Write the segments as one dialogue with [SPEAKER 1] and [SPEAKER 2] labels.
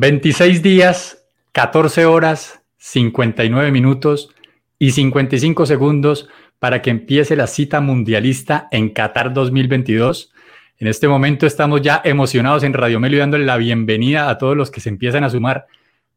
[SPEAKER 1] 26 días, 14 horas, 59 minutos y 55 segundos para que empiece la cita mundialista en Qatar 2022. En este momento estamos ya emocionados en Radio Melo y dándole la bienvenida a todos los que se empiezan a sumar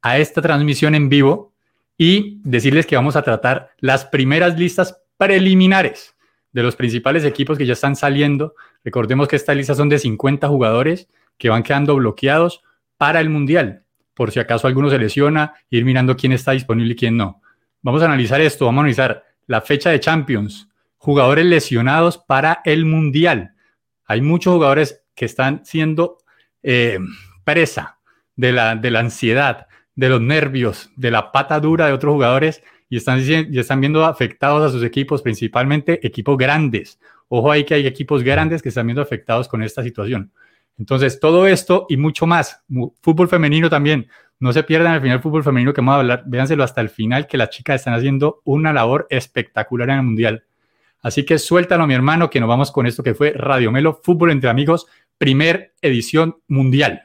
[SPEAKER 1] a esta transmisión en vivo y decirles que vamos a tratar las primeras listas preliminares de los principales equipos que ya están saliendo. Recordemos que estas listas son de 50 jugadores que van quedando bloqueados para el Mundial, por si acaso alguno se lesiona, ir mirando quién está disponible y quién no. Vamos a analizar esto, vamos a analizar la fecha de Champions, jugadores lesionados para el Mundial. Hay muchos jugadores que están siendo eh, presa de la, de la ansiedad, de los nervios, de la pata dura de otros jugadores y están, y están viendo afectados a sus equipos, principalmente equipos grandes. Ojo ahí que hay equipos grandes que están viendo afectados con esta situación. Entonces, todo esto y mucho más, fútbol femenino también, no se pierdan el final fútbol femenino que vamos a hablar, véanselo hasta el final, que las chicas están haciendo una labor espectacular en el Mundial. Así que suéltalo, mi hermano, que nos vamos con esto que fue Radio Melo, Fútbol entre Amigos, primer edición mundial.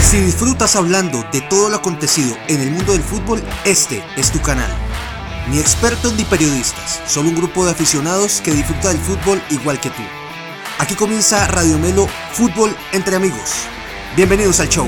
[SPEAKER 2] Si disfrutas hablando de todo lo acontecido en el mundo del fútbol, este es tu canal. Ni expertos ni periodistas, solo un grupo de aficionados que disfruta del fútbol igual que tú. Aquí comienza Radio Melo Fútbol entre amigos. Bienvenidos al show.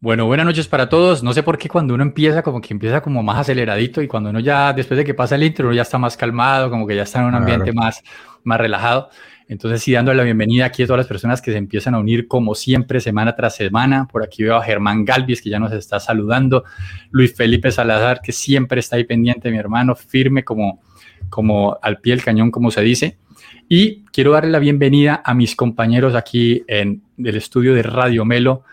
[SPEAKER 1] Bueno, buenas noches para todos. No sé por qué cuando uno empieza, como que empieza como más aceleradito y cuando uno ya, después de que pasa el intro, ya está más calmado, como que ya está en un ambiente más, más relajado. Entonces, sí, dando la bienvenida aquí a todas las personas que se empiezan a unir como siempre, semana tras semana. Por aquí veo a Germán Galvis, que ya nos está saludando. Luis Felipe Salazar, que siempre está ahí pendiente, mi hermano, firme como, como al pie del cañón, como se dice. Y quiero darle la bienvenida a mis compañeros aquí en el estudio de Radio Melo.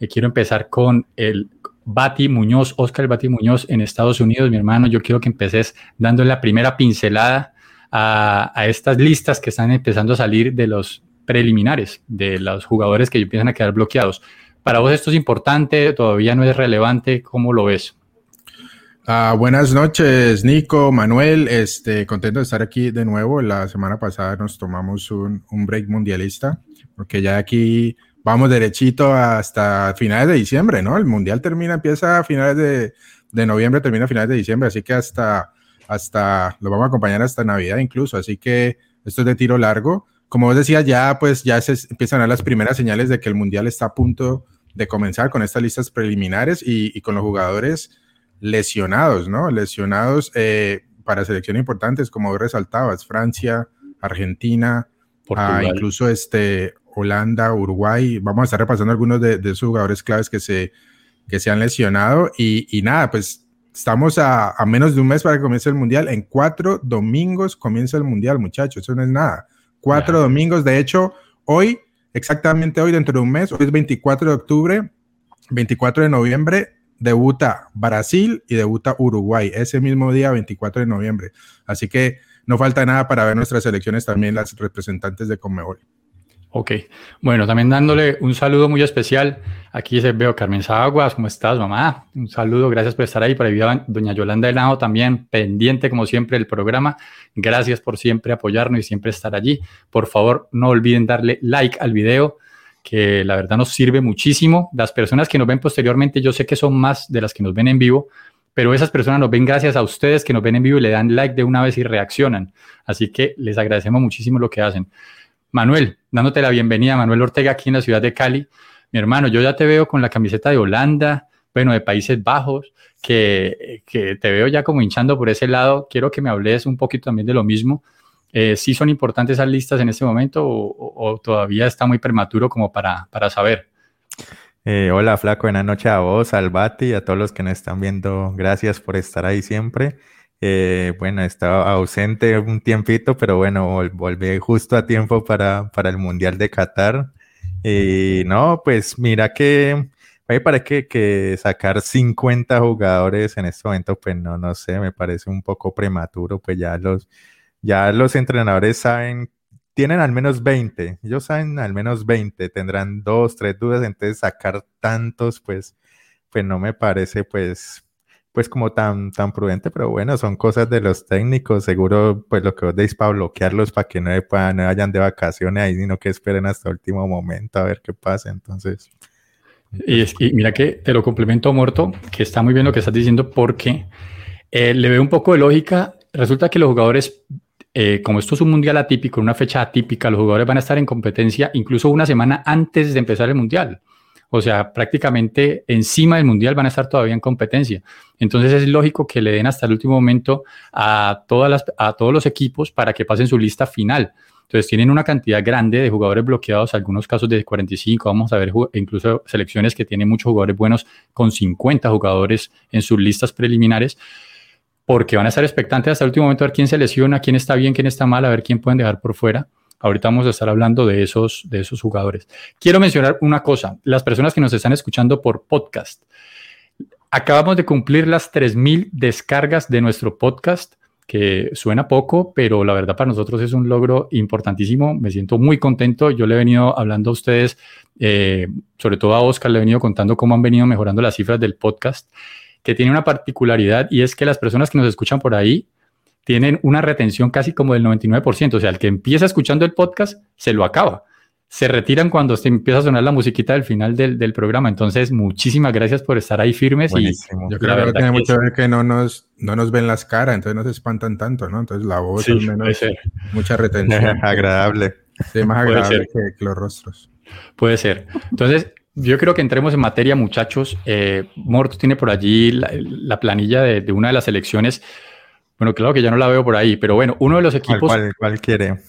[SPEAKER 1] Eh, quiero empezar con el Bati Muñoz, Oscar Bati Muñoz en Estados Unidos, mi hermano. Yo quiero que empeces dándole la primera pincelada a, estas listas que están empezando a salir de los preliminares, de los jugadores que empiezan a quedar bloqueados. Para vos esto es importante, todavía no es relevante, ¿cómo lo ves?
[SPEAKER 3] Ah, buenas noches, Nico, Manuel. Este, contento de estar aquí de nuevo. La semana pasada nos tomamos un, un break mundialista, porque ya aquí vamos derechito hasta finales de diciembre, ¿no? El mundial termina, empieza a finales de, de noviembre, termina a finales de diciembre, así que hasta hasta, lo vamos a acompañar hasta Navidad incluso, así que esto es de tiro largo. Como vos decías, ya pues ya se empiezan a dar las primeras señales de que el Mundial está a punto de comenzar con estas listas preliminares y, con los jugadores lesionados, ¿no? Lesionados eh, para selecciones importantes, como vos resaltabas, Francia, Argentina, ah, incluso este, Holanda, Uruguay. Vamos a estar repasando algunos de, esos jugadores claves que se, que se han lesionado y, y nada, pues Estamos a, menos de un mes para que comience el mundial. En cuatro domingos comienza el mundial, muchachos. Eso no es nada. Cuatro domingos. De hecho, hoy, exactamente hoy, dentro de un mes, hoy es 24 de octubre, 24 de noviembre, debuta Brasil y debuta Uruguay. Ese mismo día, 24 de noviembre. Así que no falta nada para ver nuestras elecciones también, las representantes de Conmebol.
[SPEAKER 1] Ok, bueno, también dándole un saludo muy especial. Aquí se veo Carmen Zaguas, ¿cómo estás, mamá? Un saludo, gracias por estar ahí. Para doña Yolanda Henao también, pendiente como siempre del programa. Gracias por siempre apoyarnos y siempre estar allí. Por favor, no olviden darle like al video, que la verdad nos sirve muchísimo. Las personas que nos ven posteriormente, yo sé que son más de las que nos ven en vivo, pero esas personas nos ven gracias a ustedes que nos ven en vivo y le dan like de una vez y reaccionan. Así que les agradecemos muchísimo lo que hacen. Manuel, dándote la bienvenida, Manuel Ortega, aquí en la ciudad de Cali. Mi hermano, yo ya te veo con la camiseta de Holanda, bueno, de Países Bajos, que, te veo ya como hinchando por ese lado. Quiero que me hables un poquito también de lo mismo. Eh, ¿Sí son importantes esas listas en este momento o, todavía está muy prematuro como para, para saber?
[SPEAKER 4] Eh, hola, Flaco, buenas noches a vos, al Bati y a todos los que nos están viendo. Gracias por estar ahí siempre. Eh, bueno, estaba ausente un tiempito, pero bueno, volví justo a tiempo para, para el Mundial de Qatar. Y no, pues mira que me parece que, sacar 50 jugadores en este momento, pues no, no sé, me parece un poco prematuro, pues ya los, ya los entrenadores saben, tienen al menos 20, ellos saben al menos 20, tendrán dos, tres dudas, entonces sacar tantos, pues, pues no me parece, pues, pues como tan, tan prudente, pero bueno, son cosas de los técnicos, seguro pues lo que vos decís para bloquearlos, para que no, no vayan de vacaciones ahí, sino que esperen hasta el último momento a ver qué pasa, entonces...
[SPEAKER 1] Y, es, mira que te lo complemento, Muerto, que está muy bien lo que estás diciendo porque eh, le veo un poco de lógica. Resulta que los jugadores, eh, como esto es un mundial atípico, una fecha atípica, los jugadores van a estar en competencia incluso una semana antes de empezar el mundial. O sea, prácticamente encima del mundial van a estar todavía en competencia. Entonces es lógico que le den hasta el último momento a, todas las, a todos los equipos para que pasen su lista final. Entonces tienen una cantidad grande de jugadores bloqueados, algunos casos de 45, vamos a ver incluso selecciones que tienen muchos jugadores buenos con 50 jugadores en sus listas preliminares, porque van a estar expectantes hasta el último momento a ver quién se lesiona, quién está bien, quién está mal, a ver quién pueden dejar por fuera. Ahorita vamos a estar hablando de esos, de esos jugadores. Quiero mencionar una cosa, las personas que nos están escuchando por podcast. Acabamos de cumplir las 3.000 descargas de nuestro podcast que suena poco, pero la verdad para nosotros es un logro importantísimo. Me siento muy contento. Yo le he venido hablando a ustedes, eh, sobre todo a Oscar, le he venido contando cómo han venido mejorando las cifras del podcast, que tiene una particularidad y es que las personas que nos escuchan por ahí tienen una retención casi como del 99%. O sea, el que empieza escuchando el podcast se lo acaba se retiran cuando se empieza a sonar la musiquita del final del, del programa. Entonces, muchísimas gracias por estar ahí firmes. Y
[SPEAKER 3] Yo creo que tiene mucho que ver que no nos, no nos ven las caras, entonces no se espantan tanto, ¿no? Entonces la voz al menos mucha retención.
[SPEAKER 4] agradable.
[SPEAKER 3] Sí, más agradable que, los rostros.
[SPEAKER 1] Puede ser. Entonces, yo creo que entremos en materia, muchachos. Eh, Morto tiene por allí la, planilla de, de, una de las elecciones. Bueno, claro que ya no la veo por ahí, pero bueno, uno de los equipos...
[SPEAKER 4] ¿Cuál, cuál quiere?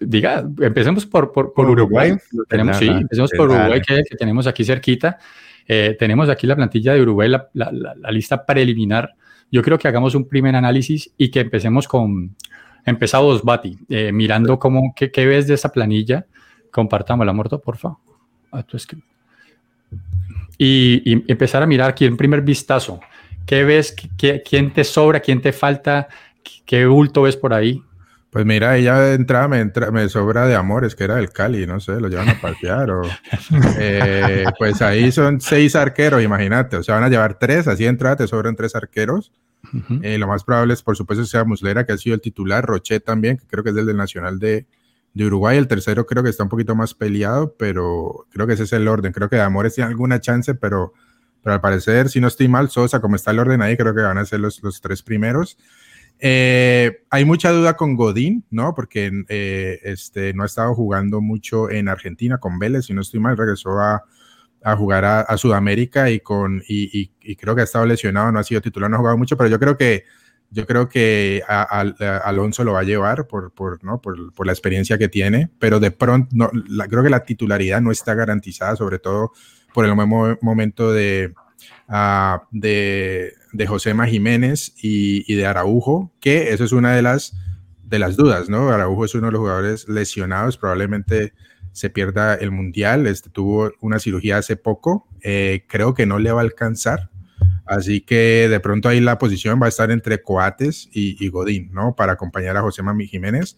[SPEAKER 1] diga, empecemos por, por, Uruguay. Tenemos, sí, empecemos por Uruguay, que, tenemos aquí cerquita. Eh, tenemos aquí la plantilla de Uruguay, la, la, la, lista preliminar. Yo creo que hagamos un primer análisis y que empecemos con, empezamos, Bati, eh, mirando cómo, qué, qué, ves de esa planilla. Compartámosla, Morto, por favor. Ah, y, y, empezar a mirar aquí en primer vistazo. ¿Qué ves? ¿Qué, ¿Quién te sobra? ¿Quién te falta? ¿Qué bulto ves por ahí?
[SPEAKER 3] Pues mira, ella de entrada me, me sobra de amores, que era del Cali, no sé, lo llevan a pasear o... Eh, pues ahí son seis arqueros, imagínate, o sea, van a llevar tres, así de entrada te sobran tres arqueros. Eh, lo más probable es, por supuesto, sea Muslera, que ha sido el titular, Rochet también, que creo que es el del Nacional de, de Uruguay, el tercero creo que está un poquito más peleado, pero creo que ese es el orden, creo que de Amores tiene alguna chance, pero, pero al parecer, si no estoy mal, Sosa, como está el orden ahí, creo que van a ser los, los tres primeros. Eh, hay mucha duda con Godín, ¿no? Porque eh, este, no ha estado jugando mucho en Argentina con Vélez, si no estoy mal, regresó a, a jugar a, Sudamérica y, con, y, y, creo que ha estado lesionado, no ha sido titular, no ha jugado mucho, pero yo creo que, yo creo que Alonso lo va a llevar por, por, ¿no? por, por, la experiencia que tiene, pero de pronto no, creo que la titularidad no está garantizada, sobre todo por el momento de, uh, de, de Josema Jiménez y, de Araujo, que eso es una de las, de las dudas, ¿no? Araujo es uno de los jugadores lesionados, probablemente se pierda el Mundial, este, tuvo una cirugía hace poco, eh, creo que no le va a alcanzar, así que de pronto ahí la posición va a estar entre Coates y, Godín, ¿no? Para acompañar a José Mami Jiménez.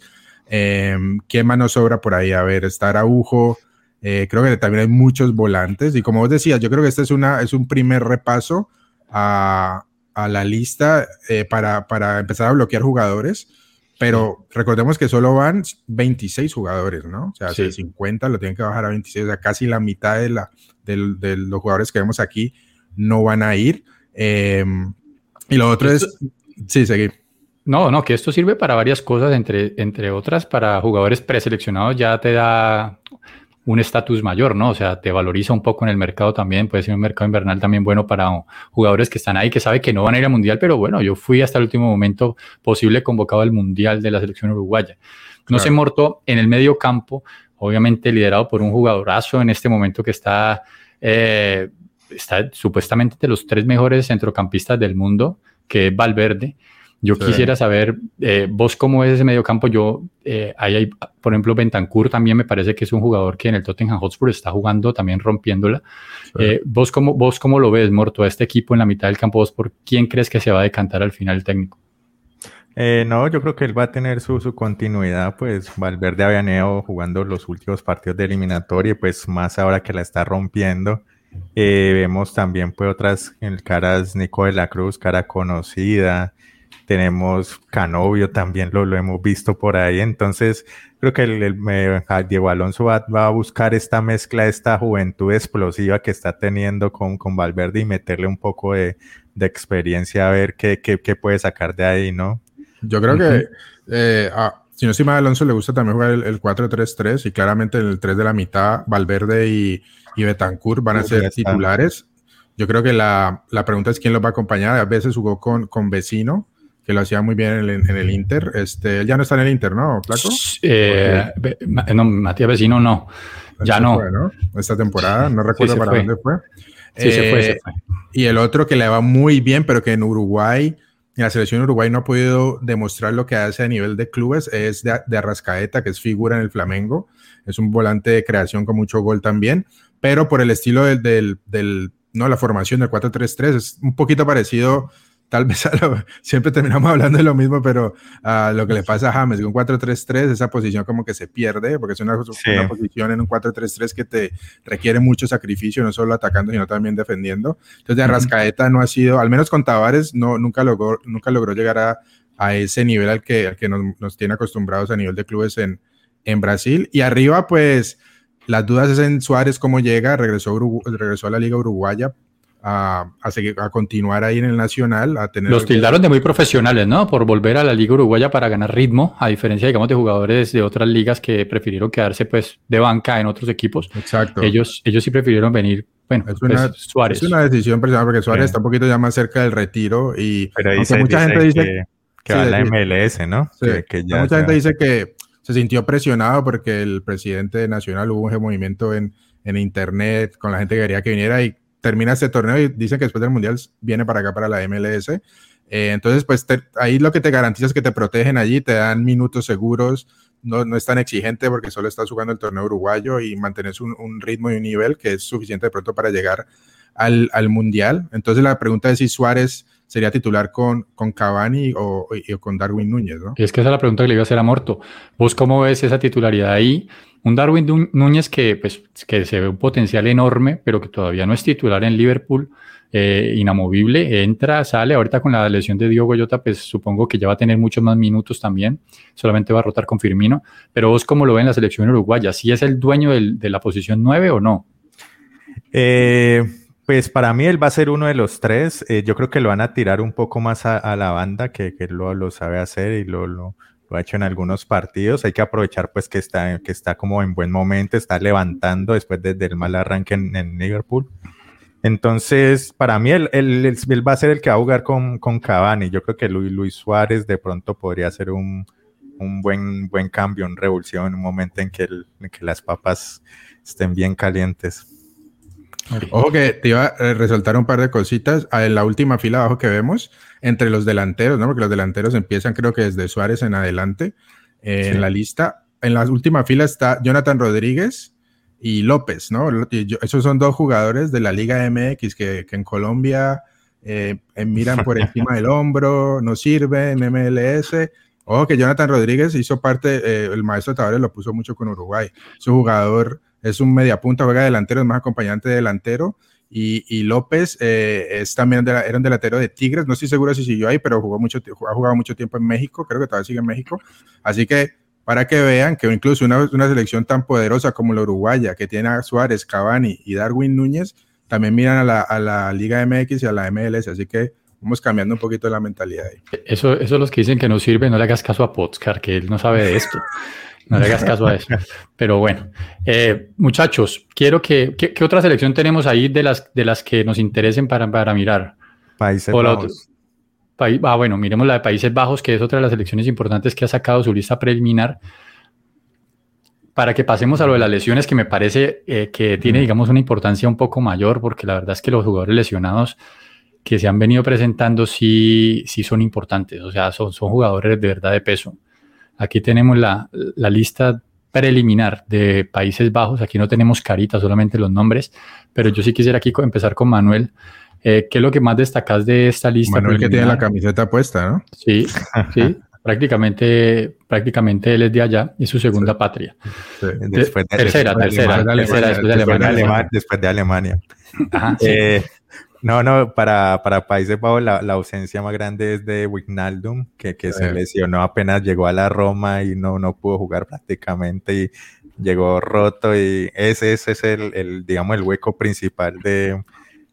[SPEAKER 3] Eh, ¿Quién más nos sobra por ahí? A ver, está Araujo, eh, creo que también hay muchos volantes y como vos decías, yo creo que este es, una, es un primer repaso a, a la lista eh, para, para, empezar a bloquear jugadores, pero recordemos que solo van 26 jugadores, ¿no? O sea, de 50 lo tienen que bajar a 26, o sea, casi la mitad de, la, de, de los jugadores que vemos aquí no van a ir. Em, y lo otro es... Sí, seguir.
[SPEAKER 1] No, no, que esto sirve para varias cosas, entre, entre otras, para jugadores preseleccionados ya te da un estatus mayor, ¿no? O sea, te valoriza un poco en el mercado también, puede ser un mercado invernal también bueno para jugadores que están ahí, que sabe que no van a ir al Mundial, pero bueno, yo fui hasta el último momento posible convocado al Mundial de la selección uruguaya. No se mortó en el medio campo, obviamente liderado por un jugadorazo en este momento que está, eh, está supuestamente de los tres mejores centrocampistas del mundo, que es Valverde. Yo quisiera saber, eh, vos cómo es ese mediocampo. Yo, eh, ahí hay, por ejemplo, Bentancur también me parece que es un jugador que en el Tottenham Hotspur está jugando también rompiéndola. Eh, ¿vos, cómo, ¿Vos cómo lo ves, Morto, a este equipo en la mitad del campo? ¿Vos por quién crees que se va a decantar al final el técnico?
[SPEAKER 4] no, yo creo que él va a tener su, su continuidad, pues Valverde había jugando los últimos partidos de eliminatoria, pues más ahora que la está rompiendo. Eh, vemos también pues otras caras, Nico de la Cruz, cara conocida. Tenemos Canovio también, lo, lo hemos visto por ahí. Entonces, creo que el, Diego Alonso va, a buscar esta mezcla, esta juventud explosiva que está teniendo con, con Valverde y meterle un poco de, experiencia a ver qué, qué, qué, puede sacar de ahí, ¿no?
[SPEAKER 3] Yo creo que eh, ah, si no encima a Alonso le gusta también jugar el, 4-3-3 y claramente en el 3 de la mitad, Valverde y, y Betancourt van a ser titulares. Yo creo que la, la, pregunta es quién los va a acompañar. A veces jugó con, con Vecino, que lo hacía muy bien en el, en el Inter. Este, él ya no está en el Inter, ¿no, Flaco?
[SPEAKER 1] Eh, no, Matías Vecino no. Ya no.
[SPEAKER 3] Esta temporada, no recuerdo para dónde fue.
[SPEAKER 1] Sí, se fue, se
[SPEAKER 3] fue. Y el otro que le va muy bien, pero que en Uruguay la selección Uruguay no ha podido demostrar lo que hace a nivel de clubes, es de, Arrascaeta, que es figura en el Flamengo, es un volante de creación con mucho gol también, pero por el estilo del, del no, la formación del 4-3-3 es un poquito parecido tal vez siempre terminamos hablando de lo mismo, pero a lo que le pasa a James, con 4-3-3, esa posición como que se pierde, porque es una, posición en un 4-3-3 que te requiere mucho sacrificio, no solo atacando, sino también defendiendo. Entonces, de Arrascaeta no ha sido, al menos con Tavares, no, nunca, logró, nunca logró llegar a, a ese nivel al que, al que nos, nos, tiene acostumbrados a nivel de clubes en, en Brasil. Y arriba, pues, las dudas es en Suárez cómo llega, regresó, regresó a la Liga Uruguaya, a, seguir, a continuar ahí en el Nacional. A tener
[SPEAKER 1] Los tildaron de muy profesionales, ¿no? Por volver a la Liga Uruguaya para ganar ritmo, a diferencia, digamos, de jugadores de otras ligas que prefirieron quedarse, pues, de banca en otros equipos.
[SPEAKER 3] Exacto.
[SPEAKER 1] Ellos, ellos sí prefirieron venir, bueno,
[SPEAKER 3] es una, pues, Suárez. Es una decisión personal porque Suárez está un poquito ya más cerca del retiro y
[SPEAKER 4] Pero mucha gente dice que, va a la MLS, ¿no?
[SPEAKER 3] que, ya, mucha gente dice que se sintió presionado porque el presidente nacional hubo un movimiento en, en internet con la gente que quería que viniera y termina este torneo y dicen que después del Mundial viene para acá, para la MLS. Eh, entonces, pues ahí lo que te garantiza es que te protegen allí, te dan minutos seguros, no, no es tan exigente porque solo estás jugando el torneo uruguayo y mantienes un, un ritmo y un nivel que es suficiente de pronto para llegar al, al, Mundial. Entonces, la pregunta es si Suárez sería titular con, con Cavani o, o, con Darwin Núñez, ¿no?
[SPEAKER 1] es que esa es la pregunta que le iba a hacer a Morto. ¿Vos cómo ves esa titularidad ahí? Un Darwin Núñez que, pues, que se ve un potencial enorme, pero que todavía no es titular en Liverpool, eh, inamovible, entra, sale, ahorita con la lesión de Diego Goyota, pues supongo que ya va a tener muchos más minutos también, solamente va a rotar con Firmino, pero vos cómo lo ven en la selección uruguaya, ¿sí es el dueño de la posición 9 o no?
[SPEAKER 4] Eh, pues para mí él va a ser uno de los tres, eh, yo creo que lo van a tirar un poco más a, la banda, que, que lo, lo, sabe hacer y lo lo ha hecho en algunos partidos. Hay que aprovechar pues que está, que está como en buen momento, está levantando después del mal arranque en, Liverpool. Entonces, para mí, él, va a ser el que va a jugar con, con Cavani. Yo creo que Luis, Luis Suárez de pronto podría ser un, un buen, buen cambio, una revulsión en un momento en que, en que las papas estén bien calientes.
[SPEAKER 3] Ojo que te iba a resaltar un par de cositas. Ah, en la última fila abajo que vemos, entre los delanteros, ¿no? Porque los delanteros empiezan, creo que desde Suárez en adelante eh, en la lista. En la última fila está Jonathan Rodríguez y López, ¿no? esos son dos jugadores de la Liga MX que, en Colombia eh, eh, miran por encima del hombro, no sirven, MLS. Ojo que Jonathan Rodríguez hizo parte, el maestro Tavares lo puso mucho con Uruguay. Su jugador es un mediapunta, juega delantero, es más acompañante de delantero. Y, López eh, es también era un delantero de Tigres, no estoy seguro si siguió ahí, pero jugó mucho, ha jugado mucho tiempo en México, creo que todavía sigue en México. Así que para que vean que incluso una, una selección tan poderosa como la uruguaya, que tiene a Suárez, Cavani y Darwin Núñez, también miran a la, a la Liga MX y a la MLS. Así que vamos cambiando un poquito la mentalidad ahí.
[SPEAKER 1] Eso, eso los que dicen que no sirve, no le hagas caso a Potscar, que él no sabe de esto. No le hagas caso a eso. Pero bueno, eh, muchachos, quiero que, ¿qué otra selección tenemos ahí de las, de las que nos interesen para, para mirar?
[SPEAKER 4] Países Bajos.
[SPEAKER 1] ah, bueno, miremos la de Países Bajos, que es otra de las selecciones importantes que ha sacado su lista preliminar. Para que pasemos a lo de las lesiones, que me parece eh, que tiene, digamos, una importancia un poco mayor, porque la verdad es que los jugadores lesionados que se han venido presentando sí, sí son importantes, o sea, son, son jugadores de verdad de peso. Aquí tenemos la, lista preliminar de Países Bajos. Aquí no tenemos caritas, solamente los nombres, pero yo sí quisiera aquí empezar con Manuel. Eh, ¿Qué es lo que más destacas de esta lista?
[SPEAKER 3] Manuel que tiene la camiseta puesta, ¿no?
[SPEAKER 1] Sí, sí. prácticamente, prácticamente él es de allá, es su segunda patria.
[SPEAKER 4] Después de, tercera, tercera, tercera, después de Alemania. Después de Alemania. Eh, no, no, para, para Países Bajos la, la, ausencia más grande es de Wijnaldum, que, que se lesionó apenas llegó a la Roma y no, no pudo jugar prácticamente y llegó roto y ese, ese es el, el, digamos, el hueco principal de,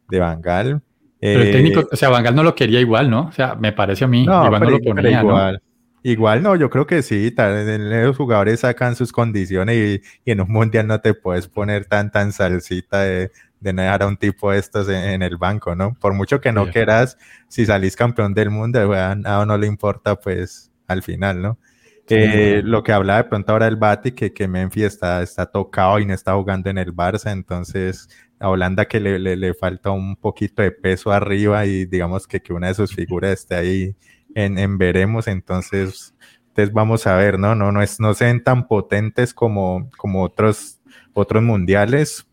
[SPEAKER 4] de Bangal.
[SPEAKER 1] Pero el técnico, eh, o sea, Bangal no lo quería igual, ¿no? O sea, me parece a mí, no, igual no lo ponía,
[SPEAKER 4] igual. Igual no, yo creo que sí, los jugadores sacan sus condiciones y, y, en un mundial no te puedes poner tan tan salsita de, de no dejar a un tipo de estos en, el banco, ¿no? Por mucho que no quieras, si salís campeón del mundo, a no le importa, pues al final, ¿no? Eh, lo que hablaba de pronto ahora el Bati, que, que Memphis está, está tocado y no está jugando en el Barça, entonces a Holanda que le, le, falta un poquito de peso arriba y digamos que, que una de sus figuras esté ahí en, en, veremos, entonces, entonces vamos a ver, ¿no? No, no, es, no sean tan potentes como, como otros, otros mundiales,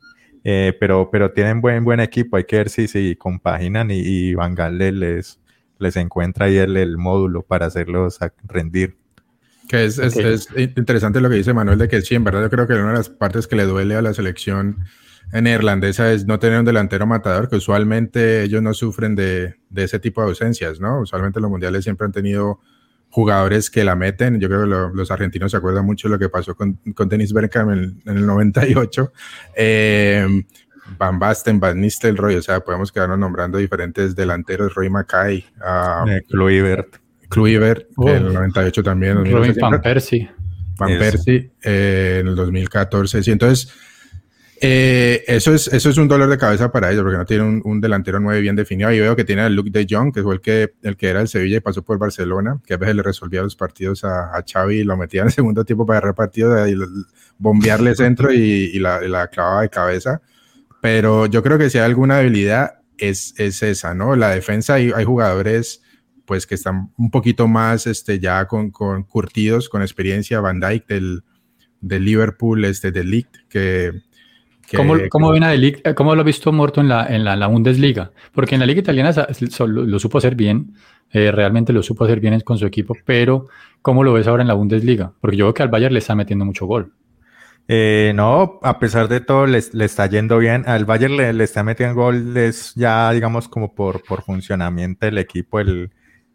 [SPEAKER 4] eh, pero, pero tienen buen, buen equipo, hay que ver si, si compaginan y, y Van Gaal les, les encuentra ahí el, el módulo para hacerlos rendir.
[SPEAKER 3] Que es, es, interesante lo que dice Manuel de que sí, en verdad yo creo que una de las partes que le duele a la selección neerlandesa es no tener un delantero matador, que usualmente ellos no sufren de, de ese tipo de ausencias, ¿no? Usualmente los mundiales siempre han tenido jugadores que la meten. Yo creo que los argentinos se acuerdan mucho de lo que pasó con, con Dennis Bergkamp en, en, el 98. Eh, Van Basten, Van Nistelrooy, o sea, podemos quedarnos nombrando diferentes delanteros, Roy Mackay,
[SPEAKER 4] uh, eh, Kluivert.
[SPEAKER 3] Kluivert, oh. en el 98 también.
[SPEAKER 1] Robin Van Persie.
[SPEAKER 3] Van Persie, eh, en el 2014. Sí, entonces, eh, eso, es, eso es un dolor de cabeza para ellos, porque no tienen un, un, delantero 9 bien definido. Y veo que tiene el Luke de Jong, que fue el que, el que era el Sevilla y pasó por Barcelona, que a veces le resolvía los partidos a, a Xavi y lo metía en el segundo tiempo para agarrar partidos y bombearle centro y, y, la, y, la, clavaba de cabeza. Pero yo creo que si hay alguna debilidad es, es esa, ¿no? La defensa, hay, hay jugadores pues que están un poquito más este, ya con, con curtidos, con experiencia, Van Dijk del, del Liverpool, este, del League, que,
[SPEAKER 1] que, ¿Cómo, cómo ven a Delic, ¿Cómo lo ha visto Morto en la, en la, la, Bundesliga? Porque en la Liga Italiana lo, lo supo hacer bien, eh, realmente lo supo hacer bien con su equipo, pero ¿cómo lo ves ahora en la Bundesliga? Porque yo veo que al Bayern le está metiendo mucho gol.
[SPEAKER 4] Eh, no, a pesar de todo, le, le está yendo bien. Al Bayern le, le, está metiendo goles ya, digamos, como por, por funcionamiento del equipo. El,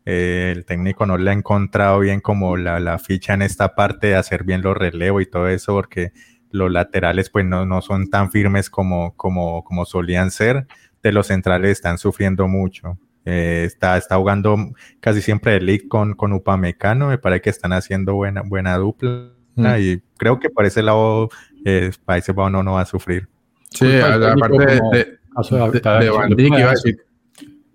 [SPEAKER 4] eh, el técnico no le ha encontrado bien como la, la, ficha en esta parte de hacer bien los relevos y todo eso, porque los laterales pues no, no son tan firmes como, como, como solían ser. De los centrales están sufriendo mucho. Eh, está, está jugando casi siempre el league con, con Upamecano, me parece que están haciendo buena, buena dupla mm. y creo que por ese lado, eh, para ese lado no, no va a sufrir.
[SPEAKER 3] Sí, aparte de, de, de, de Van Dijk, iba a decir,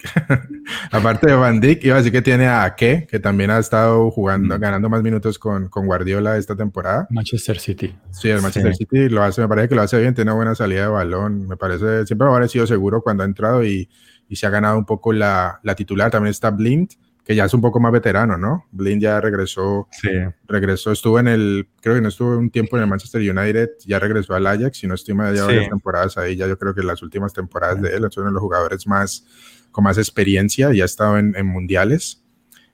[SPEAKER 3] Aparte de Van Dijk, iba a decir que tiene a Ake, que también ha estado jugando, mm. ganando más minutos con, con, Guardiola esta temporada.
[SPEAKER 1] Manchester City.
[SPEAKER 3] Sí, el Manchester sí. City lo hace, me parece que lo hace bien, tiene una buena salida de balón. Me parece, siempre me ha parecido seguro cuando ha entrado y, y se ha ganado un poco la, la, titular. También está Blind, que ya es un poco más veterano, ¿no? Blind ya regresó,
[SPEAKER 4] sí.
[SPEAKER 3] regresó, estuvo en el, creo que no estuvo un tiempo en el Manchester United, ya regresó al Ajax y no estima ya sí. varias temporadas ahí, ya yo creo que las últimas temporadas de él, son los jugadores más con más experiencia, ya ha estado en, en mundiales.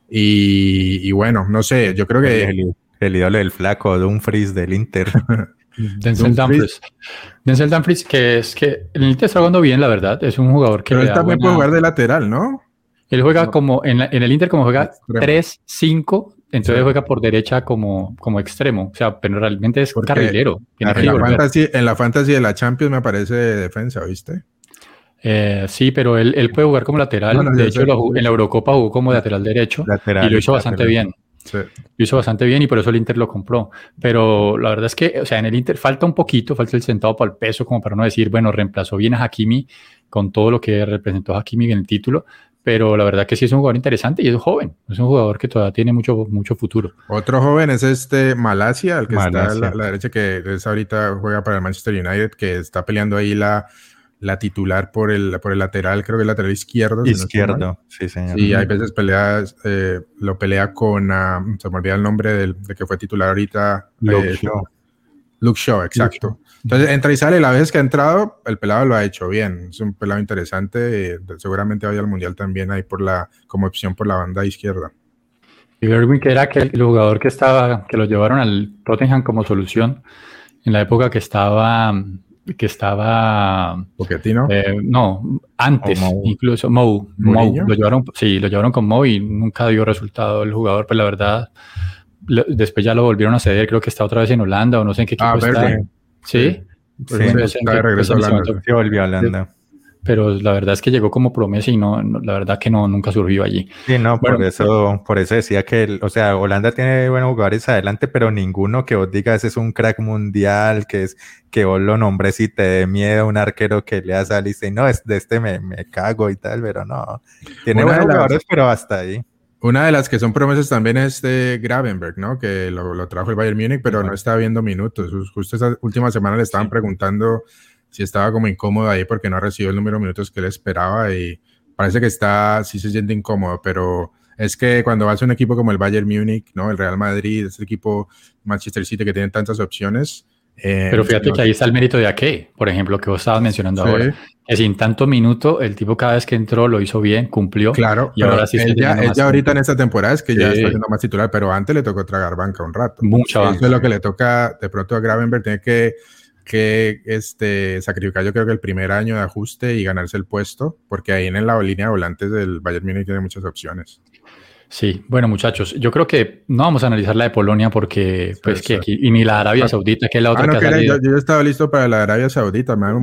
[SPEAKER 3] Y, y, bueno, no sé, yo creo que...
[SPEAKER 4] El, el ídolo del flaco, Dumfries del Inter.
[SPEAKER 1] Denzel Dumfries. Denzel Dumfries, que es que el Inter está jugando bien, la verdad. Es un jugador que.
[SPEAKER 3] Pero él también buena... puede jugar de lateral, ¿no?
[SPEAKER 1] Él juega no. como en, la, en, el Inter, como juega 3-5, entonces sí. juega por derecha como, como extremo. O sea, pero realmente es Porque carrilero.
[SPEAKER 3] En la, fantasy, en la fantasy de la Champions me parece defensa, ¿viste?
[SPEAKER 1] Eh, sí, pero él, él, puede jugar como lateral. No, no, de hecho, lo, en la Eurocopa jugó como lateral derecho lateral, y lo hizo bastante lateral. bien. Sí. Lo hizo bastante bien y por eso el Inter lo compró. Pero la verdad es que, o sea, en el Inter falta un poquito, falta el centavo para el peso, como para no decir, bueno, reemplazó bien a Hakimi con todo lo que representó Hakimi en el título. Pero la verdad que sí es un jugador interesante y es joven. Es un jugador que todavía tiene mucho, mucho futuro.
[SPEAKER 3] Otro joven es este Malasia, el que Malasia. está a la, la derecha, que es ahorita juega para el Manchester United, que está peleando ahí la la titular por el, por el lateral, creo que el lateral izquierdo.
[SPEAKER 4] Izquierdo, si no sí, señor.
[SPEAKER 3] Y hay veces peleas, eh, lo pelea con, uh, se me olvida el nombre del, de que fue titular ahorita.
[SPEAKER 4] Luke eh, Shaw.
[SPEAKER 3] Luke Shaw, exacto. Entonces entra y sale, la vez que ha entrado, el pelado lo ha hecho bien. Es un pelado interesante. Eh, seguramente vaya al mundial también ahí por la, como opción por la banda izquierda.
[SPEAKER 1] Irving, que era aquel, el jugador que estaba, que lo llevaron al Tottenham como solución en la época que estaba, que estaba.
[SPEAKER 3] Pochettino.
[SPEAKER 1] Eh, no, antes, incluso Mou. Mou lo llevaron, sí, lo llevaron con Mou y nunca dio resultado el jugador, pues la verdad. Después ya lo volvieron a ceder, creo que está otra vez en Holanda o no sé en qué equipo ah, está. Sí.
[SPEAKER 3] Pues, sí, regresó a Holanda.
[SPEAKER 4] volvió a Holanda
[SPEAKER 1] pero la verdad es que llegó como promesa y no, la verdad que no, nunca surgió allí.
[SPEAKER 4] Sí, no, por eso, por eso decía que, o sea, Holanda tiene buenos jugadores adelante, pero ninguno que vos digas es un crack mundial, que es, que vos lo nombres y te dé miedo un arquero que le hace y dice, no, es de este me, me cago y tal, pero no. Tiene buenos jugadores, pero hasta ahí.
[SPEAKER 3] Una de las que son promesas también es de Gravenberg, ¿no? Que lo, lo trajo el Bayern Múnich, pero no está viendo minutos. Justo esta última semana le estaban preguntando sí estaba como incómodo ahí porque no recibió el número de minutos que él esperaba y parece que está, sí se siente incómodo, pero es que cuando vas a un equipo como el Bayern Múnich, ¿no? El Real Madrid, este equipo Manchester City que tiene tantas opciones.
[SPEAKER 1] Eh, pero fíjate que ahí está el mérito de Ake, por ejemplo, que vos estabas mencionando ahora. Que sin tanto minuto, el tipo cada vez que entró lo hizo bien, cumplió.
[SPEAKER 3] Claro, y ahora sí él ya, ahorita en esta temporada es que ya está siendo más titular, pero antes le tocó tragar banca un rato.
[SPEAKER 1] Mucho
[SPEAKER 3] Eso es lo que le toca de pronto a Gravenberg, tiene que que este, sacrificar yo creo que el primer año de ajuste y ganarse el puesto, porque ahí en la línea de volantes del Bayern Múnich tiene muchas opciones.
[SPEAKER 1] Sí, bueno muchachos, yo creo que no vamos a analizar la de Polonia porque pues que aquí, y ni la Arabia Saudita, que es la otra ah,
[SPEAKER 3] que, yo, yo, estaba listo para la Arabia Saudita, me han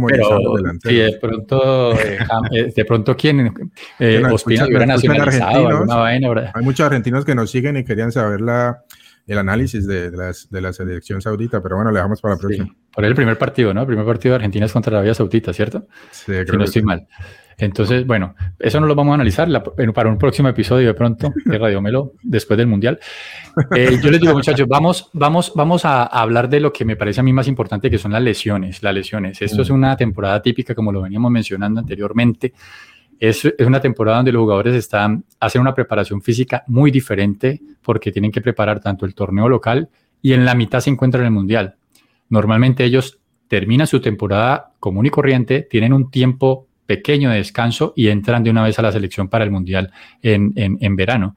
[SPEAKER 1] Sí, de pronto, eh, eh, de pronto quién, eh, Ospina hubiera nacionalizado
[SPEAKER 3] Hay muchos argentinos que nos siguen y querían saber la, el análisis de, de, la selección saudita, pero bueno, le dejamos para la próxima.
[SPEAKER 1] Por el primer partido, ¿no? El primer partido de Argentina es contra Arabia Saudita, ¿cierto?
[SPEAKER 3] Sí, creo si
[SPEAKER 1] no estoy mal. Entonces, bueno, eso no lo vamos a analizar para un próximo episodio de pronto de Radio Melo después del Mundial. Eh, yo les digo, muchachos, vamos, vamos, vamos a, hablar de lo que me parece a mí más importante, que son las lesiones. Las lesiones. Esto es mm. una temporada típica, como lo veníamos mencionando anteriormente. Es, es, una temporada donde los jugadores están, hacen una preparación física muy diferente porque tienen que preparar tanto el torneo local y en la mitad se encuentran en el mundial. Normalmente ellos terminan su temporada común y corriente, tienen un tiempo pequeño de descanso y entran de una vez a la selección para el mundial en, en verano.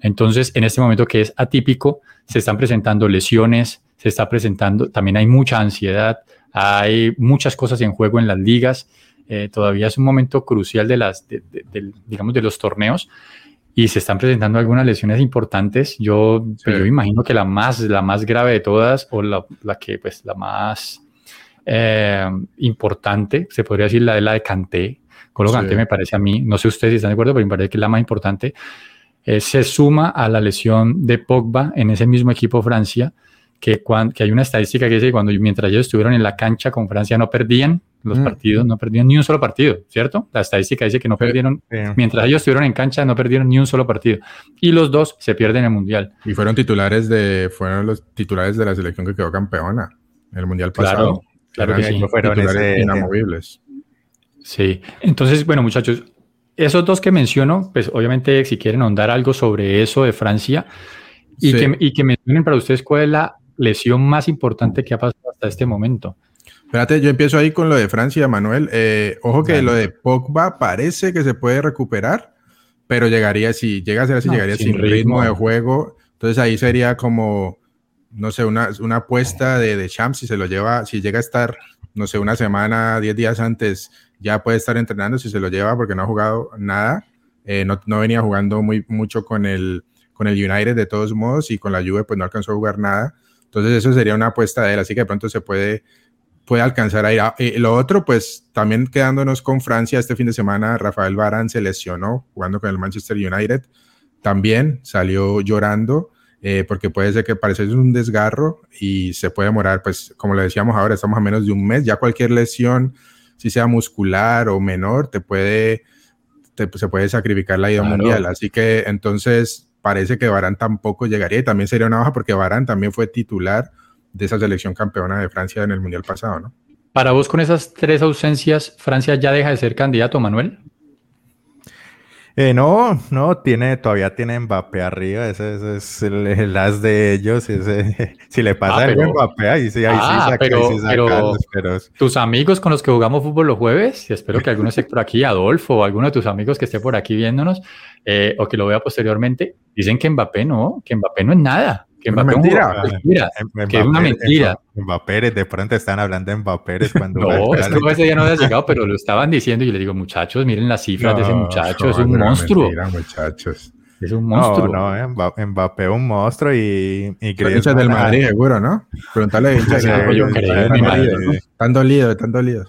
[SPEAKER 1] Entonces, en este momento que es atípico, se están presentando lesiones, se está presentando, también hay mucha ansiedad, hay muchas cosas en juego en las ligas eh, todavía es un momento crucial de las, digamos, de los torneos y se están presentando algunas lesiones importantes. Yo, pues, yo imagino que la más, la más grave de todas o la, la que, pues, la más eh, importante, se podría decir la de la de Canté. Colo Canté me parece a mí, no sé ustedes si están de acuerdo, pero me parece que es la más importante. Eh, se suma a la lesión de Pogba en ese mismo equipo Francia, que, que hay una estadística que dice que cuando, mientras ellos estuvieron en la cancha con Francia no perdían, los mm. partidos no perdieron ni un solo partido, ¿cierto? La estadística dice que no perdieron, mientras ellos estuvieron en cancha, no perdieron ni un solo partido. Y los dos se pierden en el Mundial.
[SPEAKER 3] Y fueron titulares de, fueron los titulares de la selección que quedó campeona en el Mundial pasado.
[SPEAKER 1] Claro, claro que sí.
[SPEAKER 3] Fueron inamovibles.
[SPEAKER 1] Sí, entonces, bueno, muchachos, esos dos que menciono, pues obviamente si quieren ahondar algo sobre eso de Francia y, que, y que mencionen para ustedes cuál es la lesión más importante que ha pasado hasta este momento.
[SPEAKER 3] Espérate, yo empiezo ahí con lo de Francia, Manuel. Eh, ojo que lo de Pogba parece que se puede recuperar, pero llegaría, si llega a ser así, llegaría sin, ritmo. de juego. Entonces ahí sería como, no sé, una, una apuesta de, de Champs si se lo lleva, si llega a estar, no sé, una semana, diez días antes, ya puede estar entrenando si se lo lleva porque no ha jugado nada. Eh, no, no, venía jugando muy, mucho con el, con el United de todos modos y con la Juve pues no alcanzó a jugar nada. Entonces eso sería una apuesta de él, así que de pronto se puede puede alcanzar a ir. A, eh, lo otro, pues también quedándonos con Francia, este fin de semana Rafael Barán se lesionó jugando con el Manchester United. También salió llorando eh, porque puede ser que parece un desgarro y se puede demorar, pues como le decíamos ahora, estamos a menos de un mes. Ya cualquier lesión, si sea muscular o menor, te puede, se puede sacrificar la ida mundial. Así que entonces parece que Barán tampoco llegaría y también sería una baja porque Barán también fue titular de esa selección campeona de Francia en el Mundial pasado, ¿no?
[SPEAKER 1] Para vos, con esas tres ausencias, ¿Francia ya deja de ser candidato, Manuel?
[SPEAKER 4] Eh, no, no, tiene, todavía tiene Mbappé arriba, ese, es el, as de ellos, si le pasa ah, a Mbappé, ahí sí, ahí sí
[SPEAKER 1] ah, saca, pero, pero, tus amigos con los que jugamos fútbol los jueves, y espero que alguno esté por aquí, Adolfo, o alguno de tus amigos que esté por aquí viéndonos, eh, o que lo vea posteriormente, dicen que Mbappé no, que Mbappé no es nada, que Mbappé
[SPEAKER 3] mentira.
[SPEAKER 1] que es una mentira.
[SPEAKER 4] Mbappé, de pronto están hablando de Mbappé cuando...
[SPEAKER 1] no, es que ese ya no había llegado, pero lo estaban diciendo y yo le digo, muchachos, miren las cifras de ese muchacho, es un monstruo. Mentira,
[SPEAKER 3] muchachos.
[SPEAKER 1] Es un monstruo.
[SPEAKER 4] No, no, Mbappé un monstruo y, y
[SPEAKER 3] hinchas del Madrid, seguro, ¿no? Preguntale a hinchas. Están dolidos, están dolidos.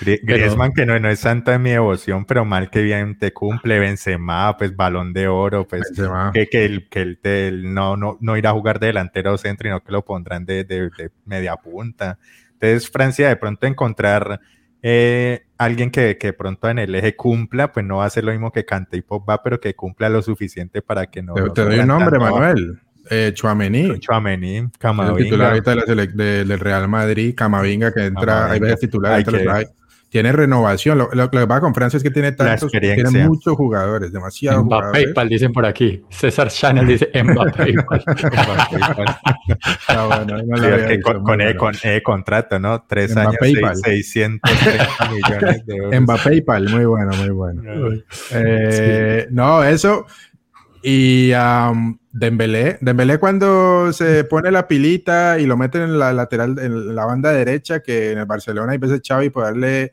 [SPEAKER 4] Griezmann, que no, no es santa de mi devoción, pero mal que bien te cumple, Benzema, pues balón de oro, pues que, que, el, que el, no, no, no irá a jugar de delantero centro, sino que lo pondrán de, de, media punta. Entonces, Francia, de pronto encontrar eh, alguien que, que pronto en el eje cumpla, pues no va a ser lo mismo que Cante y Pogba, pero que cumpla lo suficiente para que no.
[SPEAKER 3] Te, doy un nombre, Manuel. Eh, Chuamení.
[SPEAKER 4] Chuamení, Camavinga.
[SPEAKER 3] El titular ahorita de del Real Madrid, Camavinga, que entra, hay veces titular, entra, tiene renovación. Lo, lo, que pasa con Francia es que tiene tantos, tiene muchos jugadores, demasiados
[SPEAKER 1] Mbappé
[SPEAKER 3] jugadores.
[SPEAKER 1] PayPal dicen por aquí. César Chanel dice Mbappé
[SPEAKER 4] ah, con, e, contrato, ¿no? Tres años, PayPal. 630 millones de euros.
[SPEAKER 3] Mbappé PayPal, muy bueno, muy bueno. Eh, no, eso. Y um, Dembélé, Dembélé cuando se pone la pilita y lo meten en la lateral, en la banda derecha, que en el Barcelona hay veces Xavi puede darle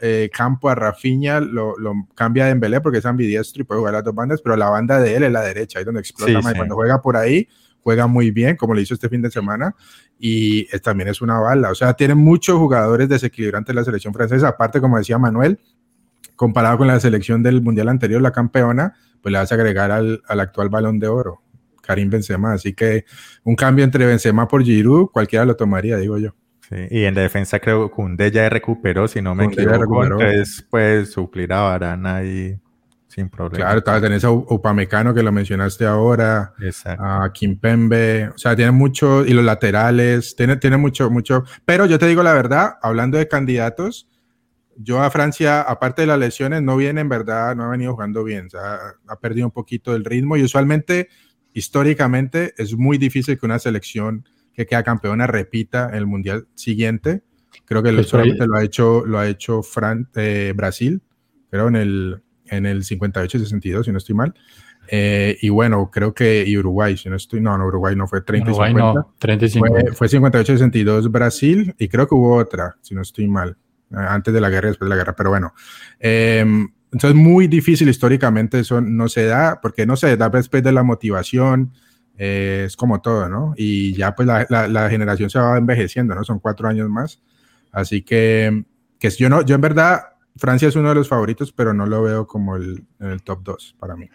[SPEAKER 3] eh, campo a Rafinha, lo, cambia a Dembélé porque es ambidiestro y puede jugar las dos bandas, pero la banda de él es la derecha, ahí donde explota más. Cuando juega por ahí, juega muy bien, como le hizo este fin de semana, y también es una bala. O sea, tiene muchos jugadores desequilibrantes la selección francesa, aparte, como decía Manuel, comparado con la selección del Mundial anterior, la campeona, pues le vas a agregar al, al actual balón de oro, Karim Benzema. Así que un cambio entre Benzema por Giroud, cualquiera lo tomaría, digo yo
[SPEAKER 4] y en defensa creo que Kunde ya recuperó, si no me equivoco, entonces pues suplir a Varana y sin problema.
[SPEAKER 3] Claro, tenés a Upamecano que lo mencionaste ahora, a Kimpembe, o sea, tiene mucho, y los laterales, tiene, tiene mucho, mucho, pero yo te digo la verdad, hablando de candidatos, yo a Francia, aparte de las lesiones, no viene en verdad, no ha venido jugando bien, o sea, ha perdido un poquito el ritmo y usualmente, históricamente, es muy difícil que una selección que queda campeona repita el mundial siguiente. Creo que solamente lo ha hecho, lo ha hecho Fran, eh, Brasil, creo en el, en el 58-62, si no estoy mal. Eh, y bueno, creo que y Uruguay, si no estoy, no, no, Uruguay no fue 30 Uruguay 50. No,
[SPEAKER 1] 35.
[SPEAKER 3] Fue, 58-62 Brasil y creo que hubo otra, si no estoy mal, eh, antes de la guerra y después de la guerra, pero bueno. Em, entonces, muy difícil históricamente, eso no se da, porque no se da después de la motivación, eh, es como todo, ¿no? Y ya pues la, la, generación se va envejeciendo, ¿no? Son cuatro años más. Así que, que yo no, yo en verdad, Francia es uno de los favoritos, pero no lo veo como el, el top 2 para mí.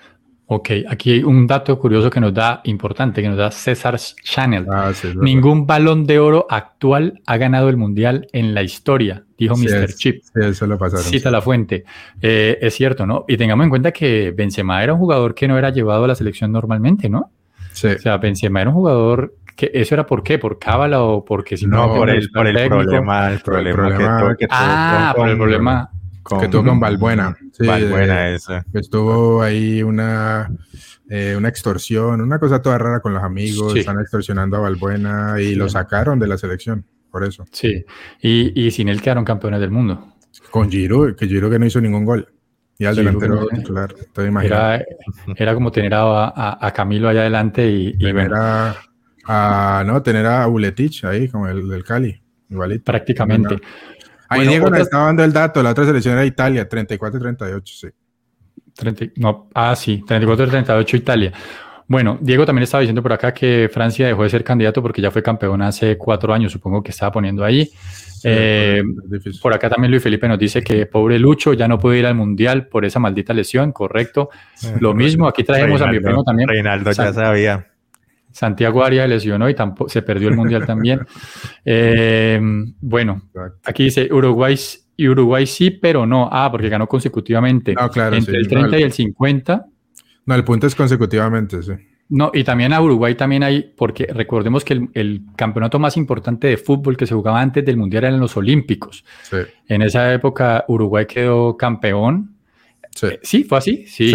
[SPEAKER 1] Ok, aquí hay un dato curioso que nos da, importante, que nos da César Chanel. Ah, Ningún balón de oro actual ha ganado el mundial en la historia, dijo Mr. Chip.
[SPEAKER 3] Sí, eso lo pasaron.
[SPEAKER 1] Cita la fuente. Eh, es cierto, ¿no? Y tengamos en cuenta que Benzema era un jugador que no era llevado a la selección normalmente, ¿no?
[SPEAKER 3] Sí. O
[SPEAKER 1] sea, Benzema era un jugador que eso era por qué, por cábala o porque
[SPEAKER 4] si no, por el, por el problema, el problema,
[SPEAKER 1] que, ah, por el problema
[SPEAKER 3] que tuvo con Valbuena.
[SPEAKER 4] Sí, Valbuena esa.
[SPEAKER 3] Que estuvo ahí una eh, una extorsión, una cosa toda rara con los amigos, están extorsionando a Valbuena y lo sacaron de la selección, por eso.
[SPEAKER 1] Sí, y, y sin él quedaron campeones del mundo.
[SPEAKER 3] Con Giroud, que Giroud que no hizo ningún gol. Y al delantero titular,
[SPEAKER 1] era, era, como tener a, a, Camilo allá adelante y,
[SPEAKER 3] tener a, no, tener a Buletich ahí, como el del Cali, igualito.
[SPEAKER 1] Prácticamente.
[SPEAKER 3] Ahí Diego nos estaba dando el dato, la otra selección era Italia, 34-38, sí.
[SPEAKER 1] 30, no, ah, sí, 34-38 Italia. Bueno, Diego también estaba diciendo por acá que Francia dejó de ser candidato porque ya fue campeón hace cuatro años, supongo que estaba poniendo ahí. Eh, por acá también Luis Felipe nos dice que pobre Lucho ya no puede ir al mundial por esa maldita lesión, correcto. Lo mismo, aquí traemos a mi primo también.
[SPEAKER 4] Reinaldo ya sabía.
[SPEAKER 1] Santiago Arias lesionó y tampoco, se perdió el mundial también. Eh, bueno, aquí dice Uruguay, Uruguay sí, pero no. Ah, porque ganó consecutivamente. Entre el 30 y el 50.
[SPEAKER 3] No, el punto es consecutivamente, sí.
[SPEAKER 1] No, y también a Uruguay también hay, porque recordemos que el, campeonato más importante de fútbol que se jugaba antes del Mundial eran los Olímpicos. En esa época Uruguay quedó campeón Sí, fue así, sí.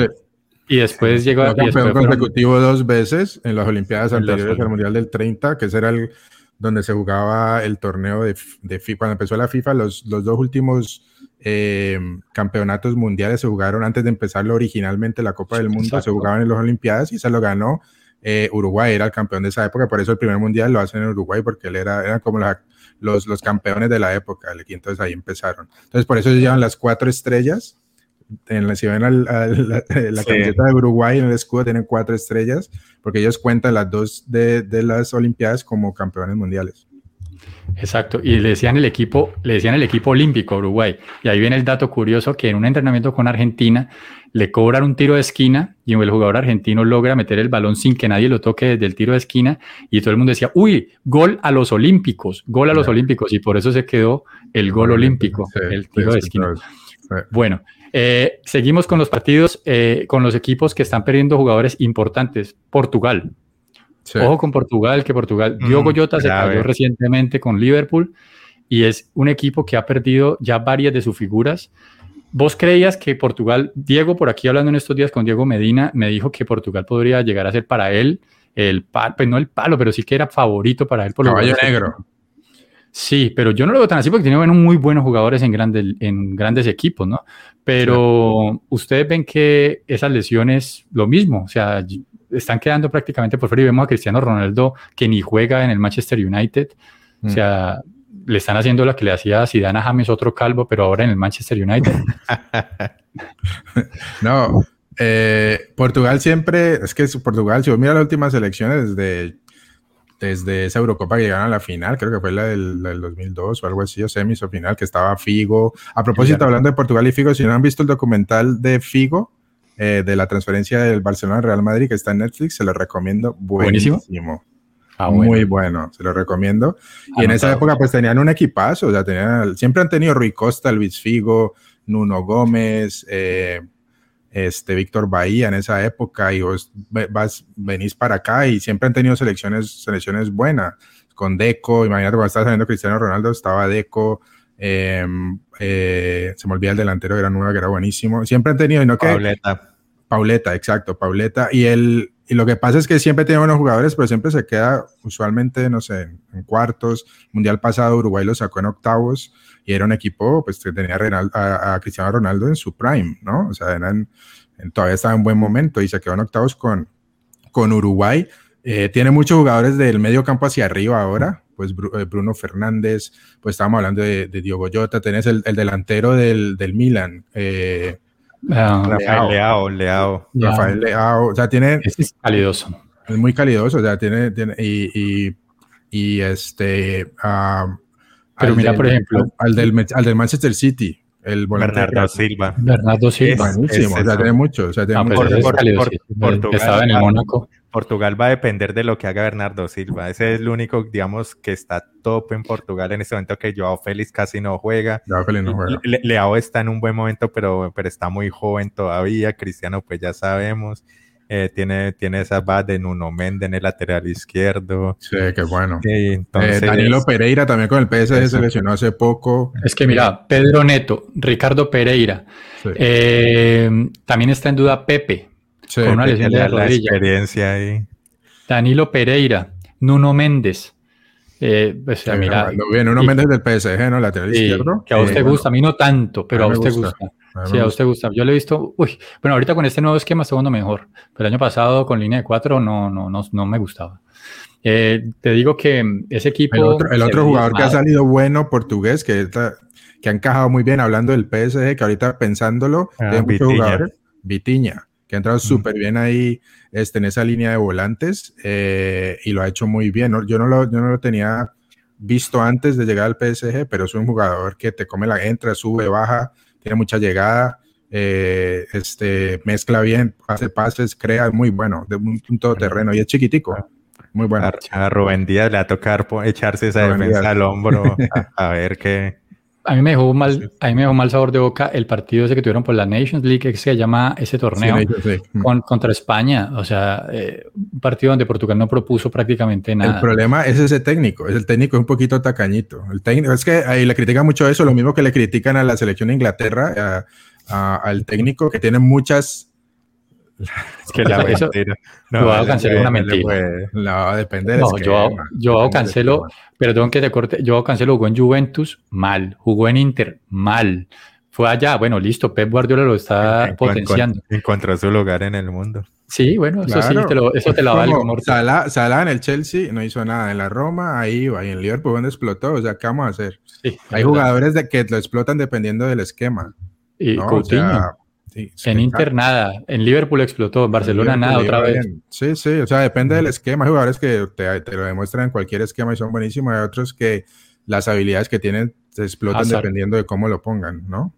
[SPEAKER 1] Y después llegó a...
[SPEAKER 3] campeón consecutivo dos veces en las Olimpiadas anteriores al Mundial del 30, que ese era el donde se jugaba el torneo de, de FIFA. Cuando empezó la FIFA, los, los dos últimos eh, campeonatos mundiales se jugaron antes de empezarlo originalmente la Copa del Mundo, se jugaban en las Olimpiadas y se lo ganó eh, Uruguay, era el campeón de esa época, por eso el primer mundial lo hacen en Uruguay, porque él era, eran como los, los campeones de la época, y entonces ahí empezaron. Entonces por eso se llevan las cuatro estrellas en la, si ven la, camiseta de Uruguay en el escudo tienen cuatro estrellas porque ellos cuentan las dos de, de, las Olimpiadas como campeones mundiales.
[SPEAKER 1] Exacto, y le decían el equipo, le decían el equipo olímpico Uruguay. Y ahí viene el dato curioso que en un entrenamiento con Argentina le cobran un tiro de esquina y el jugador argentino logra meter el balón sin que nadie lo toque desde el tiro de esquina y todo el mundo decía, uy, gol a los olímpicos, gol a los olímpicos y por eso se quedó el gol olímpico, el tiro de esquina. Bueno, eh, seguimos con los partidos, eh, con los equipos que están perdiendo jugadores importantes. Portugal. Ojo con Portugal, que Portugal, mm, Diogo Jota se cayó recientemente con Liverpool y es un equipo que ha perdido ya varias de sus figuras. ¿Vos creías que Portugal, Diego, por aquí hablando en estos días con Diego Medina, me dijo que Portugal podría llegar a ser para él el palo, pues no el palo, pero sí que era favorito para él por
[SPEAKER 3] Caballo negro.
[SPEAKER 1] Sí, pero yo no lo veo tan así porque tiene muy buenos jugadores en, grandes, en grandes equipos, ¿no? Pero ustedes ven que esas lesiones, lo mismo, o sea, están quedando prácticamente por fuera y vemos a Cristiano Ronaldo que ni juega en el Manchester United, o mm. sea, le están haciendo lo que le hacía Zidane a James otro calvo, pero ahora en el Manchester United.
[SPEAKER 3] no, eh, Portugal siempre, es que Portugal, si vos miras las últimas elecciones desde desde esa Eurocopa que llegaron a la final, creo que fue la del, 2002 o algo así, o semis o final, que estaba Figo. A propósito, hablando de Portugal y Figo, si no han visto el documental de Figo, eh, de la transferencia del Barcelona al Real Madrid, que está en Netflix, se lo recomiendo. Buenísimo. Ah, Muy bueno, se lo recomiendo. Y en esa época pues tenían un equipazo, o sea, tenían, siempre han tenido Rui Costa, Luis Figo, Nuno Gómez, eh, este, Víctor Bahía en esa época y vos vas, venís para acá y siempre han tenido selecciones, selecciones buenas. Con Deco, imagínate cuando estaba saliendo Cristiano Ronaldo, estaba Deco, em, eh, se me olvida el delantero, era nueva, que era buenísimo. Siempre han tenido, no que...
[SPEAKER 4] Pauleta.
[SPEAKER 3] Pauleta, exacto, Pauleta. Y, el, y lo que pasa es que siempre tiene buenos jugadores, pero siempre se queda usualmente, no sé, en, cuartos. Mundial pasado Uruguay lo sacó en octavos y era un equipo pues, que tenía a, Cristiano Ronaldo en su prime, ¿no? O sea, eran, todavía estaba en buen momento y se quedó en octavos con, con Uruguay. Eh, tiene muchos jugadores del medio campo hacia arriba ahora, pues eh, Bruno Fernández, pues estábamos hablando de, Diogo Jota, tenés el, delantero del, del Milan. Eh,
[SPEAKER 4] ah, Rafael Leao, Leao.
[SPEAKER 3] Rafael Leao, o sea, tiene...
[SPEAKER 1] Es calidoso.
[SPEAKER 3] Es muy calidoso, o sea, tiene, tiene y, y, y este... Uh,
[SPEAKER 1] pero mira, por ejemplo,
[SPEAKER 3] al del, al del Manchester City, el
[SPEAKER 4] Bernardo Silva.
[SPEAKER 1] Bernardo Silva.
[SPEAKER 3] buenísimo, o sea, tiene mucho. O sea, tiene
[SPEAKER 1] mucho.
[SPEAKER 4] Portugal, estaba en el Mónaco. Portugal va a depender de lo que haga Bernardo Silva. Ese es el único, digamos, que está top en Portugal en este momento, que Joao Félix casi no juega.
[SPEAKER 3] Joao Félix no juega.
[SPEAKER 4] Leao está en un buen momento, pero, pero está muy joven todavía. Cristiano, pues ya sabemos. Eh, tiene, tiene esa base de Nuno Méndez en el lateral izquierdo.
[SPEAKER 3] Sí, qué bueno. Eh, Danilo Pereira también con el PSG se lesionó hace poco.
[SPEAKER 1] Es que mira, Pedro Neto, Ricardo Pereira. Eh, también está en duda Pepe. Con una lesión de la, rodilla.
[SPEAKER 4] experiencia ahí.
[SPEAKER 1] Danilo Pereira, Nuno Méndez.
[SPEAKER 3] pues, mira, Nuno Méndez del PSG, ¿no? Lateral izquierdo.
[SPEAKER 1] Que a usted gusta, a mí no tanto, pero a, usted gusta. Sí, a usted gusta. Yo lo he visto, uy, bueno, ahorita con este nuevo esquema segundo mejor, pero el año pasado con línea de cuatro no, no, no, no me gustaba. Eh, te digo que ese equipo...
[SPEAKER 3] El otro, jugador que ha salido bueno, portugués, que, que ha encajado muy bien, hablando del PSG, que ahorita pensándolo, ah, tiene muchos jugadores, Vitiña, que ha entrado súper bien ahí este, en esa línea de volantes eh, y lo ha hecho muy bien. Yo no lo, yo no lo tenía visto antes de llegar al PSG, pero es un jugador que te come la entra, sube, baja, tiene mucha llegada, eh, este, mezcla bien, hace pases, crea, muy bueno, de un, todoterreno y es chiquitico. Muy bueno.
[SPEAKER 4] A, Rubén Díaz le va a tocar echarse esa defensa al hombro a, ver qué.
[SPEAKER 1] A mí me dejó mal, a mí me dejó mal sabor de boca el partido ese que tuvieron por la Nations League, que se llama ese torneo mm. contra España. O sea, eh, un partido donde Portugal no propuso prácticamente nada.
[SPEAKER 3] El problema es ese técnico, es el técnico es un poquito tacañito. El técnico es que ahí le critican mucho eso, lo mismo que le critican a la selección de Inglaterra, al técnico que tiene muchas
[SPEAKER 1] es que la, eso, no, Joao Cancelo una mentira.
[SPEAKER 3] no, depende
[SPEAKER 1] no, Joao, Joao Cancelo, perdón que te corte, Joao Cancelo jugó en Juventus, mal, jugó en Inter, mal, fue allá, bueno, listo, Pep Guardiola lo está potenciando.
[SPEAKER 4] Encontró su lugar en el mundo.
[SPEAKER 1] Sí, bueno, eso sí, te lo, eso te la vale como
[SPEAKER 3] Salah, en el Chelsea no hizo nada, en la Roma ahí y en Liverpool donde explotó, o sea, ¿qué vamos a hacer? Hay jugadores de que lo explotan dependiendo del esquema.
[SPEAKER 1] Y Coutinho en Inter nada, en Liverpool explotó, en Barcelona nada otra vez.
[SPEAKER 3] Sí, sí, o sea, depende del esquema. Hay jugadores que te, lo demuestran en cualquier esquema y son buenísimos. Hay otros que las habilidades que tienen se explotan dependiendo de cómo lo pongan, ¿no?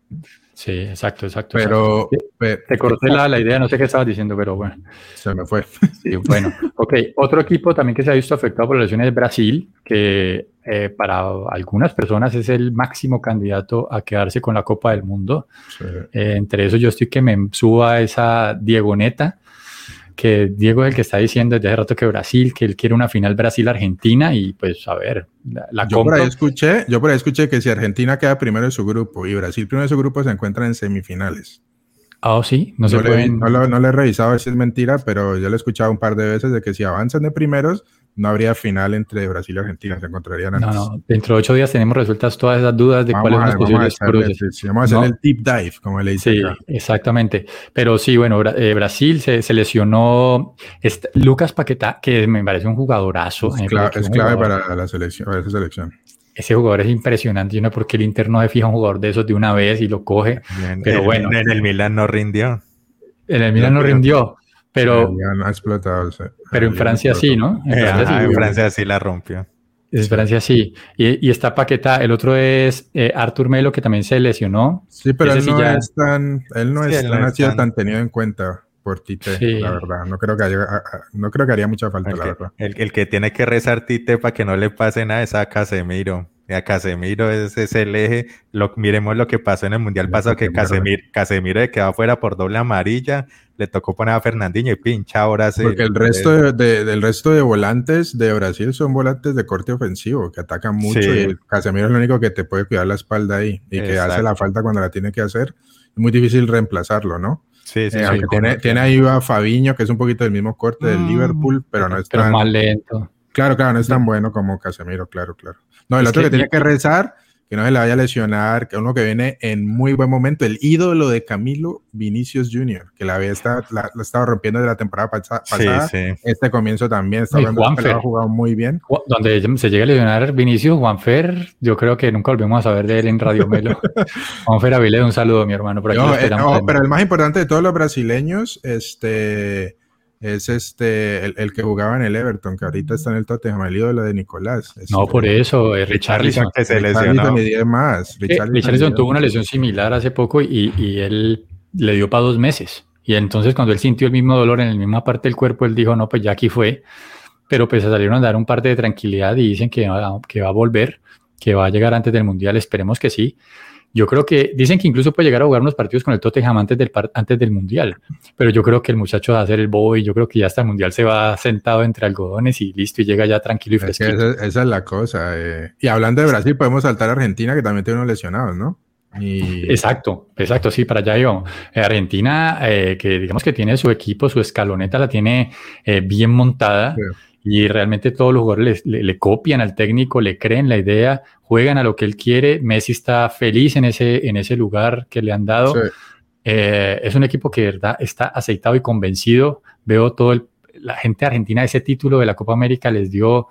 [SPEAKER 1] Sí, exacto, exacto.
[SPEAKER 3] Pero,
[SPEAKER 1] te corté la, la, idea, no sé qué estabas diciendo, pero bueno.
[SPEAKER 3] Se me fue.
[SPEAKER 1] Sí, bueno, ok. Otro equipo también que se ha visto afectado por las lesiones es Brasil, que eh, para algunas personas es el máximo candidato a quedarse con la Copa del Mundo. Eh, entre eso yo estoy que me suba esa Diegoneta que Diego es el que está diciendo desde hace rato que Brasil, que él quiere una final Brasil-Argentina y pues a ver, la,
[SPEAKER 3] yo Por ahí escuché, yo por ahí escuché que si Argentina queda primero en su grupo y Brasil primero en su grupo se encuentran en semifinales.
[SPEAKER 1] Ah, sí,
[SPEAKER 3] no, se no pueden... no, lo, no, le he revisado si es mentira, pero yo lo he escuchado un par de veces de que si avanzan de primeros, no habría final entre Brasil y Argentina, se encontrarían antes. No,
[SPEAKER 1] no, dentro de ocho días tenemos resueltas todas esas dudas de cuáles son los posibles
[SPEAKER 3] cruces. vamos a hacer el deep dive, como le dice.
[SPEAKER 1] Sí, exactamente. Pero sí, bueno, eh, Brasil se, lesionó Lucas Paquetá, que me parece un jugadorazo.
[SPEAKER 3] Es, clave, para la selección, para esa selección.
[SPEAKER 1] Ese jugador es impresionante. Yo no sé por qué el Inter no se fija un jugador de esos de una vez y lo coge. pero bueno.
[SPEAKER 4] En el Milan no rindió.
[SPEAKER 1] En el Milan no rindió. Pero,
[SPEAKER 3] ha explotado.
[SPEAKER 1] pero en Francia sí, ¿no?
[SPEAKER 4] En, Francia, sí, la rompió.
[SPEAKER 1] En Francia sí. Y, está Paqueta. El otro es eh, Artur Melo, que también se lesionó.
[SPEAKER 3] Sí, pero él no, es tan, él no, es, ha sido tan tenido en cuenta por Tite, la verdad. No creo que, no creo que haría mucha falta,
[SPEAKER 4] el
[SPEAKER 3] la
[SPEAKER 4] que,
[SPEAKER 3] verdad.
[SPEAKER 4] El, que tiene que rezar Tite para que no le pase nada es a Casemiro. A Casemiro ese es el eje. Lo, miremos lo que pasó en el Mundial pasado, que Casemiro, Casemiro quedó fuera por doble amarilla le tocó poner a Fernandinho y pincha ahora sí.
[SPEAKER 3] Porque el resto de, del resto de volantes de Brasil son volantes de corte ofensivo que atacan mucho y Casemiro es el único que te puede cuidar la espalda ahí y que hace la falta cuando la tiene que hacer. Es muy difícil reemplazarlo, ¿no?
[SPEAKER 4] Sí, sí,
[SPEAKER 3] eh, tiene, tiene, ahí a Fabiño, que es un poquito del mismo corte del mm, Liverpool, pero no es
[SPEAKER 1] tan... más lento.
[SPEAKER 3] Claro, claro, no es tan bueno como Casemiro, claro, claro. No, el otro que, que tiene que rezar que no se le vaya a lesionar, que uno que viene en muy buen momento, el ídolo de Camilo Vinicius Jr., que la había estado, la, estaba rompiendo de la temporada pasada. Este comienzo también está
[SPEAKER 1] ha
[SPEAKER 3] jugado muy bien.
[SPEAKER 1] Donde se llega a lesionar Vinicius, Juanfer, yo creo que nunca volvemos a saber de él en Radio Melo. Juanfer Avilés, un saludo, mi hermano. Por aquí
[SPEAKER 3] eh, pero el más importante de todos los brasileños, este es este el, que jugaba en el Everton, que ahorita está en el Tottenham, el ídolo de Nicolás.
[SPEAKER 1] no, por eso, es Richarlison.
[SPEAKER 4] Que se lesionó.
[SPEAKER 3] más.
[SPEAKER 1] Richarlison, tuvo una lesión similar hace poco y, y, él le dio para dos meses. Y entonces cuando él sintió el mismo dolor en la misma parte del cuerpo, él dijo, no, pues ya aquí fue. Pero pues se salieron a dar un parte de tranquilidad y dicen que que va a volver, que va a llegar antes del Mundial, esperemos que sí. Yo creo que dicen que incluso puede llegar a jugar unos partidos con el Tottenham antes del, antes del Mundial, pero yo creo que el muchacho va a hacer el bobo y yo creo que ya hasta el Mundial se va sentado entre algodones y listo y llega ya tranquilo y fresco.
[SPEAKER 3] Esa, es la cosa. Eh. Y hablando de Brasil, podemos saltar a Argentina, que también tiene unos lesionados, ¿no?
[SPEAKER 1] Exacto, exacto, sí, para allá yo. Eh, Argentina, eh, que digamos que tiene su equipo, su escaloneta la tiene bien montada y realmente todos los jugadores le, copian al técnico, le creen la idea, juegan a lo que él quiere. Messi está feliz en ese, en ese lugar que le han dado. Eh, es un equipo que verdad está aceitado y convencido. Veo todo la gente argentina ese título de la Copa América les dio, o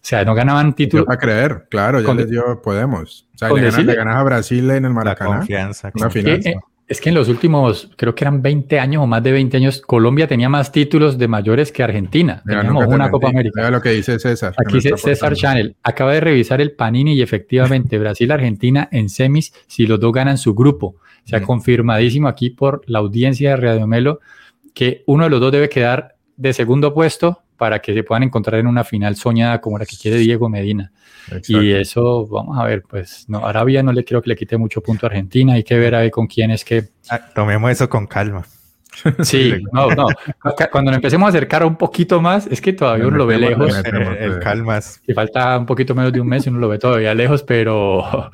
[SPEAKER 1] sea, no ganaban título.
[SPEAKER 3] A creer, claro, ya les dio, podemos. O sea, le ganas, a Brasil en el Maracaná.
[SPEAKER 4] confianza.
[SPEAKER 3] Una
[SPEAKER 1] es que en los últimos, creo que eran 20 años o más de 20 años, Colombia tenía más títulos de mayores que Argentina. Teníamos una Copa América.
[SPEAKER 3] Mira lo que dice César.
[SPEAKER 1] Aquí dice César Channel. Acaba de revisar el Panini y efectivamente Brasil-Argentina en semis si los dos ganan su grupo. Se ha confirmadísimo aquí por la audiencia de Radio Melo que uno de los dos debe quedar de segundo puesto para que se puedan encontrar en una final soñada como la que quiere Diego Medina. Y eso, vamos a ver, pues no, Arabia no le quiero que le quite mucho punto a Argentina, hay que ver ahí con quién es que...
[SPEAKER 4] Ah, tomemos eso con calma.
[SPEAKER 1] Sí, no, no. Cuando nos empecemos a acercar un poquito más, es que todavía uno lo ve lejos.
[SPEAKER 4] El calmas.
[SPEAKER 1] Y falta un poquito menos de un mes y uno lo ve todavía lejos, pero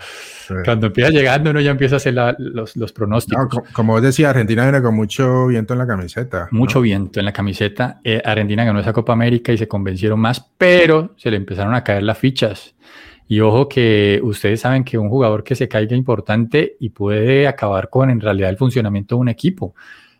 [SPEAKER 1] cuando empieza llegando uno ya empieza a hacer los, los, pronósticos.
[SPEAKER 3] como vos decía, Argentina viene con mucho viento en la camiseta.
[SPEAKER 1] Mucho viento en la camiseta. Eh, Argentina ganó esa Copa América y se convencieron más, pero se le empezaron a caer las fichas. Y ojo que ustedes saben que un jugador que se caiga importante y puede acabar con en realidad el funcionamiento de un equipo.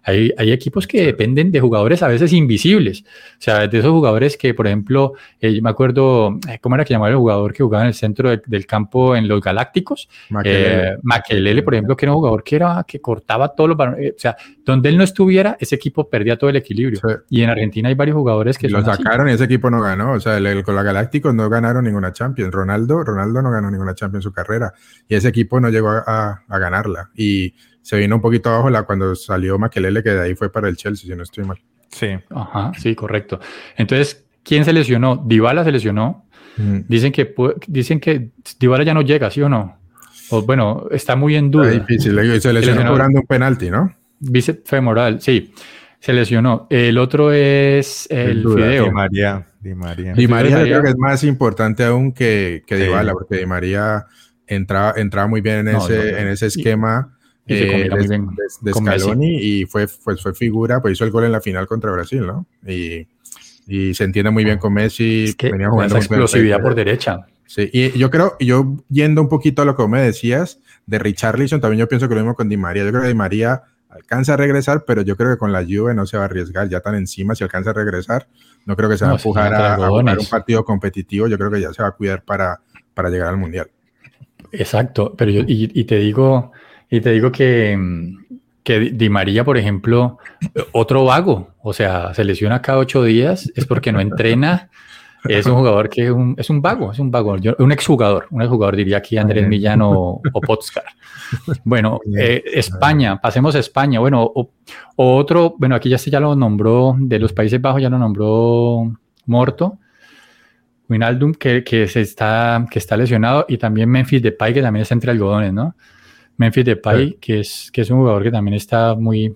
[SPEAKER 1] Hay, hay, equipos que dependen de jugadores a veces invisibles. O sea, de esos jugadores que, por ejemplo, eh, yo me acuerdo, eh, ¿cómo era que llamaba el jugador que jugaba en el centro del campo en los Galácticos? Maquelele. Eh, por ejemplo, que era un jugador que, era, que cortaba todos los O sea, donde él no estuviera, ese equipo perdía todo el equilibrio. Y en Argentina hay varios jugadores que...
[SPEAKER 3] Lo sacaron y ese equipo no ganó. O sea, el, con los Galácticos no ganaron ninguna Champions. Ronaldo, Ronaldo no ganó ninguna Champions en su carrera. Y ese equipo no llegó a, a ganarla. Y se vino un poquito abajo la, cuando salió Maquelele, que de ahí fue para el Chelsea, si no estoy mal.
[SPEAKER 1] Sí, ajá, sí, correcto. Entonces, ¿quién se lesionó? Dybala se lesionó. Mm. Dicen que dicen que Dybala ya no llega, ¿sí o no? O, bueno, está muy en duda.
[SPEAKER 3] Es difícil, se lesionó cobrando un penalti, ¿no?
[SPEAKER 1] Bíceps femoral, sí. Se lesionó. El otro es el Fideo.
[SPEAKER 4] Di María. Di María.
[SPEAKER 3] Di María, creo que es más importante aún que, que Dybala, porque Di María entraba, entraba muy bien en, ese, en ese esquema y eh, de, Scaloni y fue, fue, fue, figura, pues hizo el gol en la final contra Brasil, ¿no? Y, y se entiende muy bien con Messi.
[SPEAKER 1] Es que venía jugando esa explosividad por derecha.
[SPEAKER 3] Sí, y yo creo, yo yendo un poquito a lo que me decías de Richarlison, también yo pienso que lo mismo con Di María. Yo creo que Di María alcanza a regresar, pero yo creo que con la Juve no se va a arriesgar ya tan encima. Si alcanza a regresar, no creo que se va a empujar a, a, jugar un partido competitivo. Yo creo que ya se va a cuidar para, para llegar al Mundial.
[SPEAKER 1] Exacto, pero yo, y, y te digo, y te digo que, que Di María, por ejemplo, otro vago, o sea, se lesiona cada ocho días, es porque no entrena. Es un jugador que es un, es un vago, es un vago, un exjugador, un exjugador diría aquí Andrés Millán o, Potscar. Bueno, eh, España, pasemos a España. Bueno, o, otro, bueno, aquí ya se ya lo nombró, de los Países Bajos ya lo nombró Morto, Winaldum, que, que, se está, que está lesionado, y también Memphis Depay, que también está entre algodones, ¿no? Memphis Depay, que, es, que es un jugador que también está muy,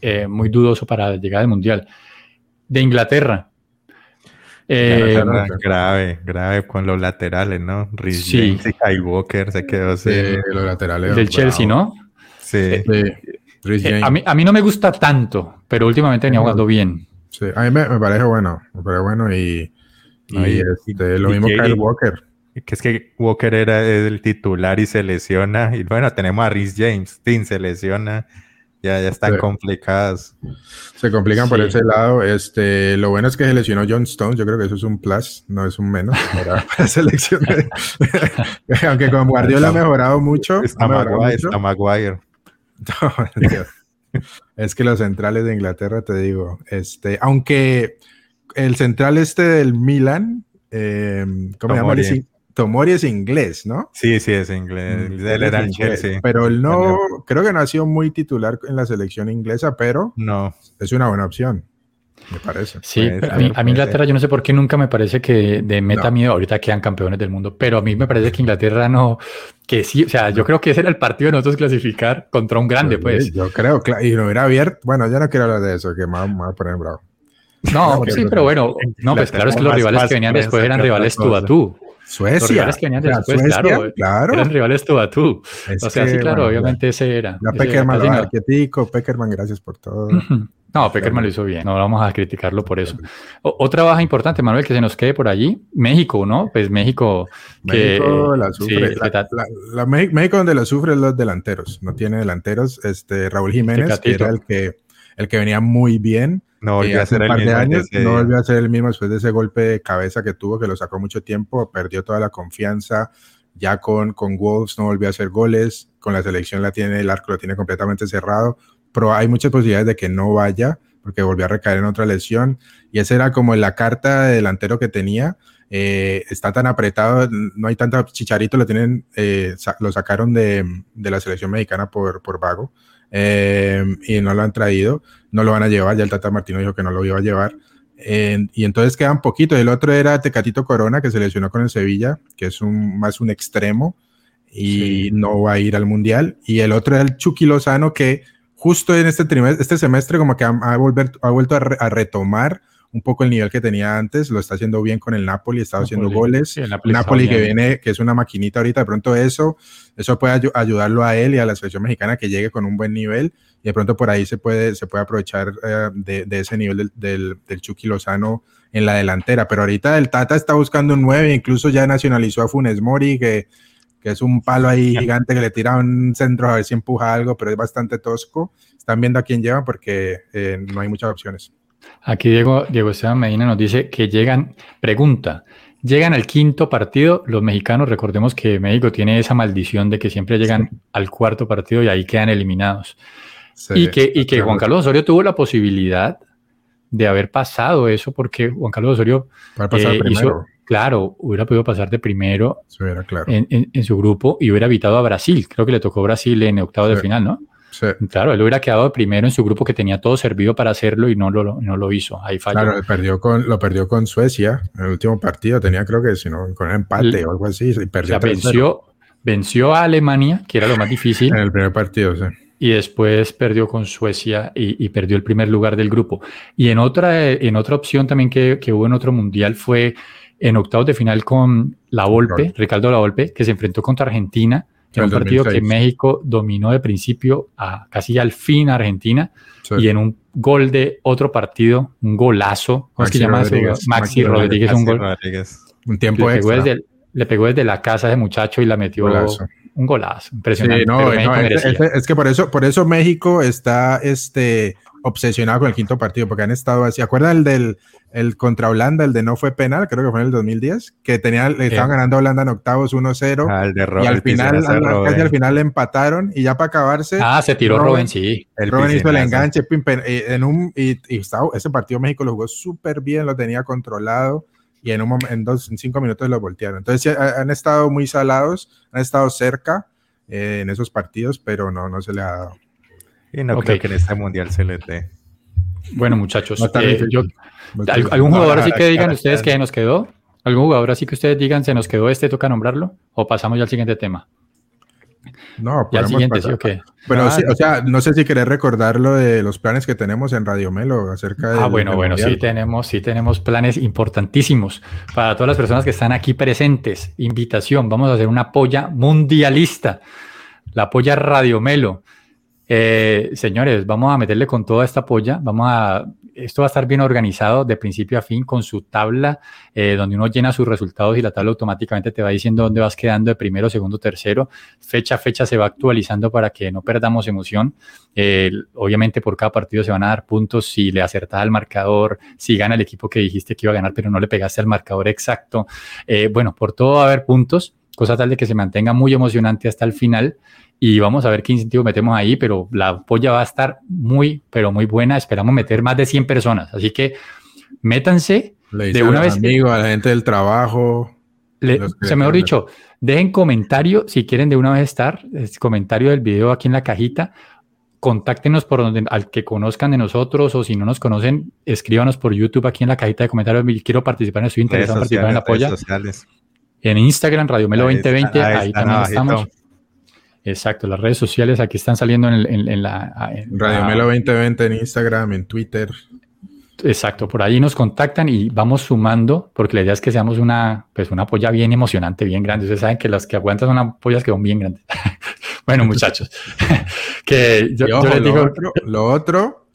[SPEAKER 1] eh, muy dudoso para llegar al Mundial. De Inglaterra.
[SPEAKER 4] Eh, grave, grave con los laterales, ¿no? Sí. y Walker se quedó
[SPEAKER 3] sin... los laterales.
[SPEAKER 1] Del Chelsea, ¿no?
[SPEAKER 4] Sí. Eh,
[SPEAKER 1] a, mí, a mí no me gusta tanto, pero últimamente venía jugando bien.
[SPEAKER 3] Sí, a mí me, parece bueno, me parece bueno y, y, este, lo mismo que Kyle Walker
[SPEAKER 4] que es que Walker era el titular y se lesiona. Y bueno, tenemos a Rhys James, Tim se lesiona. Ya, ya están complicadas.
[SPEAKER 3] Se complican por ese lado. Este, lo bueno es que se lesionó John Stones. Yo creo que eso es un plus, no es un menos para, la selección. Aunque con Guardiola ha mejorado mucho.
[SPEAKER 4] Está, Maguire, está Maguire.
[SPEAKER 3] es que los centrales de Inglaterra, te digo, este, aunque el central este del Milan, eh, ¿cómo se llama? Tomori es inglés, ¿no?
[SPEAKER 4] Sí, sí, es inglés. Mm, él era Chelsea.
[SPEAKER 3] Pero él no, creo que no ha sido muy titular en la selección inglesa, pero
[SPEAKER 4] no.
[SPEAKER 3] es una buena opción, me parece.
[SPEAKER 1] Sí, a, mí, Inglaterra yo no sé por qué nunca me parece que de meta miedo, ahorita quedan campeones del mundo, pero a mí me parece que Inglaterra no, que sí, o sea, yo creo que ese era el partido de nosotros clasificar contra un grande, pues.
[SPEAKER 3] Yo creo, y no hubiera abierto, bueno, ya no quiero hablar de eso, que me voy a poner bravo.
[SPEAKER 1] No, sí, pero bueno, no, pues claro es que los rivales que venían después eran rivales tú a tú.
[SPEAKER 3] Suecia.
[SPEAKER 1] Los que venían después, claro, claro. Eran rivales tú a tú. o sea, sí, claro, obviamente ese era.
[SPEAKER 3] La Peckerman, lo arquetico, Peckerman, gracias por todo.
[SPEAKER 1] No, Peckerman lo hizo bien, no vamos a criticarlo por eso. otra baja importante, Manuel, que se nos quede por allí, México, ¿no? Pues México.
[SPEAKER 3] México la sufre. la, México donde la sufre es los delanteros, no tiene delanteros. Este Raúl Jiménez, que era el que, el que venía muy bien
[SPEAKER 4] no volvió a ser el mismo.
[SPEAKER 3] años, no volvió a ser el mismo después de ese golpe de cabeza que tuvo, que lo sacó mucho tiempo, perdió toda la confianza. Ya con, con Wolves no volvió a hacer goles, con la selección la tiene, el arco lo tiene completamente cerrado, pero hay muchas posibilidades de que no vaya, porque volvió a recaer en otra lesión. Y esa era como la carta de delantero que tenía. Eh, está tan apretado, no hay tanto chicharito, lo tienen, eh, lo sacaron de, de, la selección mexicana por, por vago. Eh, y no lo han traído, no lo van a llevar, ya el Tata Martino dijo que no lo iba a llevar. y entonces quedan poquitos. El otro era Tecatito Corona, que se lesionó con el Sevilla, que es un, más un extremo y no va a ir al Mundial. Y el otro era el Chucky Lozano, que justo en este trimestre, este semestre como que ha, ha vuelto a, retomar un poco el nivel que tenía antes, lo está haciendo bien con el Napoli, está haciendo goles. Napoli, que viene, que es una maquinita ahorita, de pronto eso, eso puede ayudarlo a él y a la selección mexicana que llegue con un buen nivel y de pronto por ahí se puede, se puede aprovechar eh, de, ese nivel del, del, del, Chucky Lozano en la delantera. Pero ahorita el Tata está buscando un 9, incluso ya nacionalizó a Funes Mori, que, que es un palo ahí gigante que le tira un centro a ver si empuja algo, pero es bastante tosco. Están viendo a quién lleva porque eh, no hay muchas opciones.
[SPEAKER 1] Aquí Diego, Diego Esteban Medina nos dice que llegan, pregunta, llegan al quinto partido, los mexicanos, recordemos que México tiene esa maldición de que siempre llegan al cuarto partido y ahí quedan eliminados. y que, y que Juan Carlos Osorio tuvo la posibilidad de haber pasado eso, porque Juan Carlos Osorio
[SPEAKER 3] eh, hizo,
[SPEAKER 1] claro, hubiera podido pasar de primero en, su grupo y hubiera evitado a Brasil. Creo que le tocó Brasil en octavo de final, ¿no? Sí. Claro, él hubiera quedado primero en su grupo que tenía todo servido para hacerlo y no lo, no lo hizo. Ahí falló.
[SPEAKER 3] Claro, perdió con, lo perdió con Suecia en el último partido. Tenía, creo que, si no, con empate o algo así. Y perdió
[SPEAKER 1] venció, venció a Alemania, que era lo más difícil.
[SPEAKER 3] En el primer partido, sí
[SPEAKER 1] y después perdió con Suecia y, perdió el primer lugar del grupo. Y en otra, en otra opción también que, que, hubo en otro mundial fue en octavos de final con La Volpe, Ricardo La Volpe, que se enfrentó contra Argentina, en un partido que México dominó de principio a casi al fin a Argentina, y en un gol de otro partido, un golazo, ¿cómo es que llama Maxi, Rodríguez, un gol.
[SPEAKER 3] Un tiempo
[SPEAKER 1] le pegó, desde, le pegó desde la casa de muchacho y la metió un golazo, impresionante.
[SPEAKER 3] es, que por eso, por eso México está este, obsesionado con el quinto partido, porque han estado así. ¿Acuerdan el del el contra Holanda, el de no fue penal, creo que fue en el 2010, que tenía, le estaban ganando a Holanda en octavos 1-0 ah, y al final, casi al final le empataron y ya para acabarse.
[SPEAKER 1] Ah, se tiró Robin, sí.
[SPEAKER 3] El Robin hizo el enganche eh, en un, y, ese partido México lo jugó súper bien, lo tenía controlado y en, un, en, dos, en cinco minutos lo voltearon. Entonces han estado muy salados, han estado cerca eh, en esos partidos, pero no, no se le ha dado.
[SPEAKER 4] Y no creo que en este mundial se les dé.
[SPEAKER 1] Bueno, muchachos, eh, ¿algún jugador así que digan ustedes que nos quedó? ¿Algún jugador así que ustedes digan se nos quedó este, toca nombrarlo? ¿O pasamos ya al siguiente tema?
[SPEAKER 3] No, ya siguiente, ¿sí o qué? Pero sí, o sea, no sé si querés recordar lo de los planes que tenemos en Radio Melo acerca de.
[SPEAKER 1] Ah, bueno, bueno, sí tenemos, sí tenemos planes importantísimos para todas las personas que están aquí presentes. Invitación, vamos a hacer una polla mundialista, la polla Radio Melo. Eh, señores, vamos a meterle con toda esta polla, vamos a esto va a estar bien organizado de principio a fin con su tabla, eh, donde uno llena sus resultados y la tabla automáticamente te va diciendo dónde vas quedando de primero, segundo, tercero. Fecha a fecha se va actualizando para que no perdamos emoción. obviamente por cada partido se van a dar puntos si le acertas al marcador, si gana el equipo que dijiste que iba a ganar, pero no le pegaste al marcador exacto. Eh, bueno, por todo va a haber puntos cosa tal de que se mantenga muy emocionante hasta el final y vamos a ver qué incentivo metemos ahí, pero la polla va a estar muy, pero muy buena. Esperamos meter más de 100 personas, así que métanse
[SPEAKER 3] de una vez. Amigo, a la gente del trabajo.
[SPEAKER 1] se mejor dicho, dejen comentario si quieren de una vez estar, comentario del video aquí en la cajita. Contáctenos por donde al que conozcan de nosotros o si no nos conocen, escríbanos por YouTube aquí en la cajita de comentarios. Quiero participar, estoy interesado en participar en la polla. En Instagram, Radio Melo 2020, ahí también estamos. Exacto, las redes sociales aquí están saliendo en, la...
[SPEAKER 3] Radio Melo 2020 en Instagram, en Twitter.
[SPEAKER 1] Exacto, por ahí nos contactan y vamos sumando, porque la idea es que seamos una, pues una polla bien emocionante, bien grande. Ustedes saben que las que aguantan son pollas que son bien grandes. bueno, muchachos, que yo, les digo...
[SPEAKER 3] Lo otro, lo otro,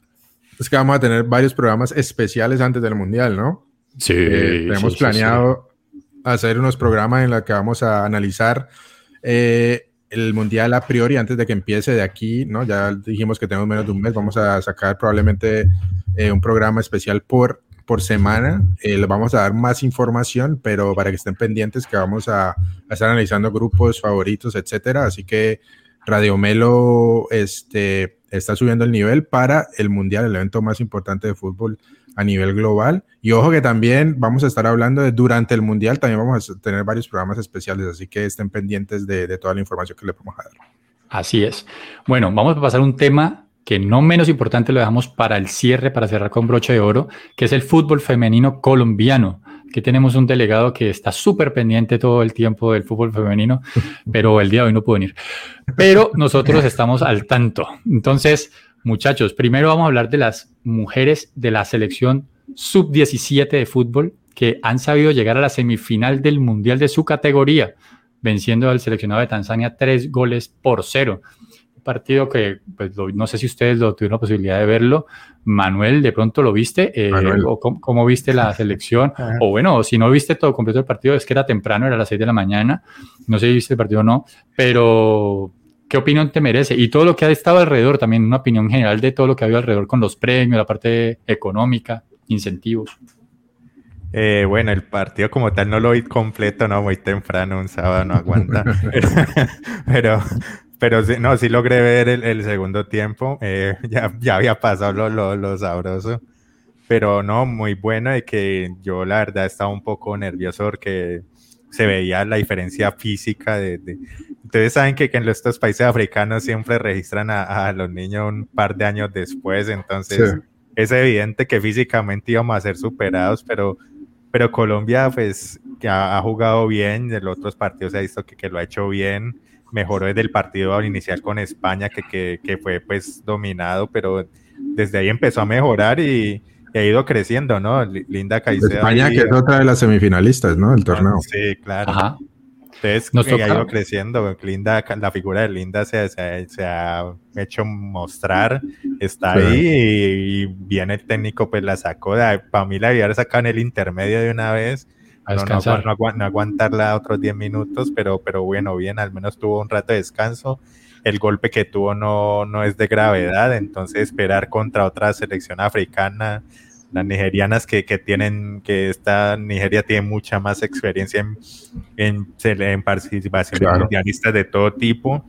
[SPEAKER 3] es que vamos a tener varios programas especiales antes del Mundial, ¿no?
[SPEAKER 1] Sí.
[SPEAKER 3] Eh, tenemos planeado hacer unos programas en los que vamos a analizar eh, el mundial a priori antes de que empiece de aquí, ¿no? Ya dijimos que tenemos menos de un mes, vamos a sacar probablemente eh, un programa especial por, por semana. Eh, les vamos a dar más información, pero para que estén pendientes que vamos a, estar analizando grupos favoritos, etcétera. Así que Radio Melo este, está subiendo el nivel para el mundial, el evento más importante de fútbol a nivel global. Y ojo que también vamos a estar hablando de durante el Mundial, también vamos a tener varios programas especiales, así que estén pendientes de, toda la información que le a dar.
[SPEAKER 1] Así es. Bueno, vamos a pasar a un tema que no menos importante lo dejamos para el cierre, para cerrar con broche de oro, que es el fútbol femenino colombiano. Aquí tenemos un delegado que está súper pendiente todo el tiempo del fútbol femenino, pero el día de hoy no pudo venir. Pero nosotros estamos al tanto. Entonces, Muchachos, primero vamos a hablar de las mujeres de la selección sub-17 de fútbol que han sabido llegar a la semifinal del Mundial de su categoría, venciendo al seleccionado de Tanzania tres goles por cero. Un partido que, pues, no sé si ustedes lo tuvieron la posibilidad de verlo. Manuel, ¿de pronto lo viste? Eh, o cómo, viste la selección? o bueno, si no viste todo completo el partido, es que era temprano, era a las seis de la mañana. No sé si viste el partido o no, pero ¿qué opinión te merece? Y todo lo que ha estado alrededor, también una opinión general de todo lo que ha habido alrededor con los premios, la parte económica, incentivos.
[SPEAKER 4] Eh, bueno, el partido como tal no lo vi completo, no, muy temprano, un sábado no aguanta. pero, pero sí, no, sí logré ver el, segundo tiempo. Eh, ya, ya había pasado lo, lo, lo, sabroso. Pero no, muy bueno de que yo la verdad estaba un poco nervioso porque se veía la diferencia física de... de... Ustedes saben que, que, en estos países africanos siempre registran a, a, los niños un par de años después, entonces es evidente que físicamente íbamos a ser superados, pero pero Colombia, pues, que ha, jugado bien, de los otros partidos se ha visto que, que, lo ha hecho bien, mejoró desde el partido inicial con España, que, que, que fue, pues, dominado, pero desde ahí empezó a mejorar y, ha ido creciendo, ¿no? Linda Caicedo.
[SPEAKER 3] España, que es otra de las semifinalistas, ¿no? El torneo.
[SPEAKER 4] Sí, claro. Ajá. Entonces, Nos ha ido creciendo. Linda, la figura de Linda se, se, ha hecho mostrar, está ahí y, viene el técnico, pues la sacó. Para mí la había sacado en el intermedio de una vez. No, no, no, aguantarla otros 10 minutos, pero, pero bueno, bien, al menos tuvo un rato de descanso. El golpe que tuvo no, no es de gravedad, entonces esperar contra otra selección africana las nigerianas que, que, tienen, que esta Nigeria tiene mucha más experiencia en, en, en participación mundialistas de todo tipo,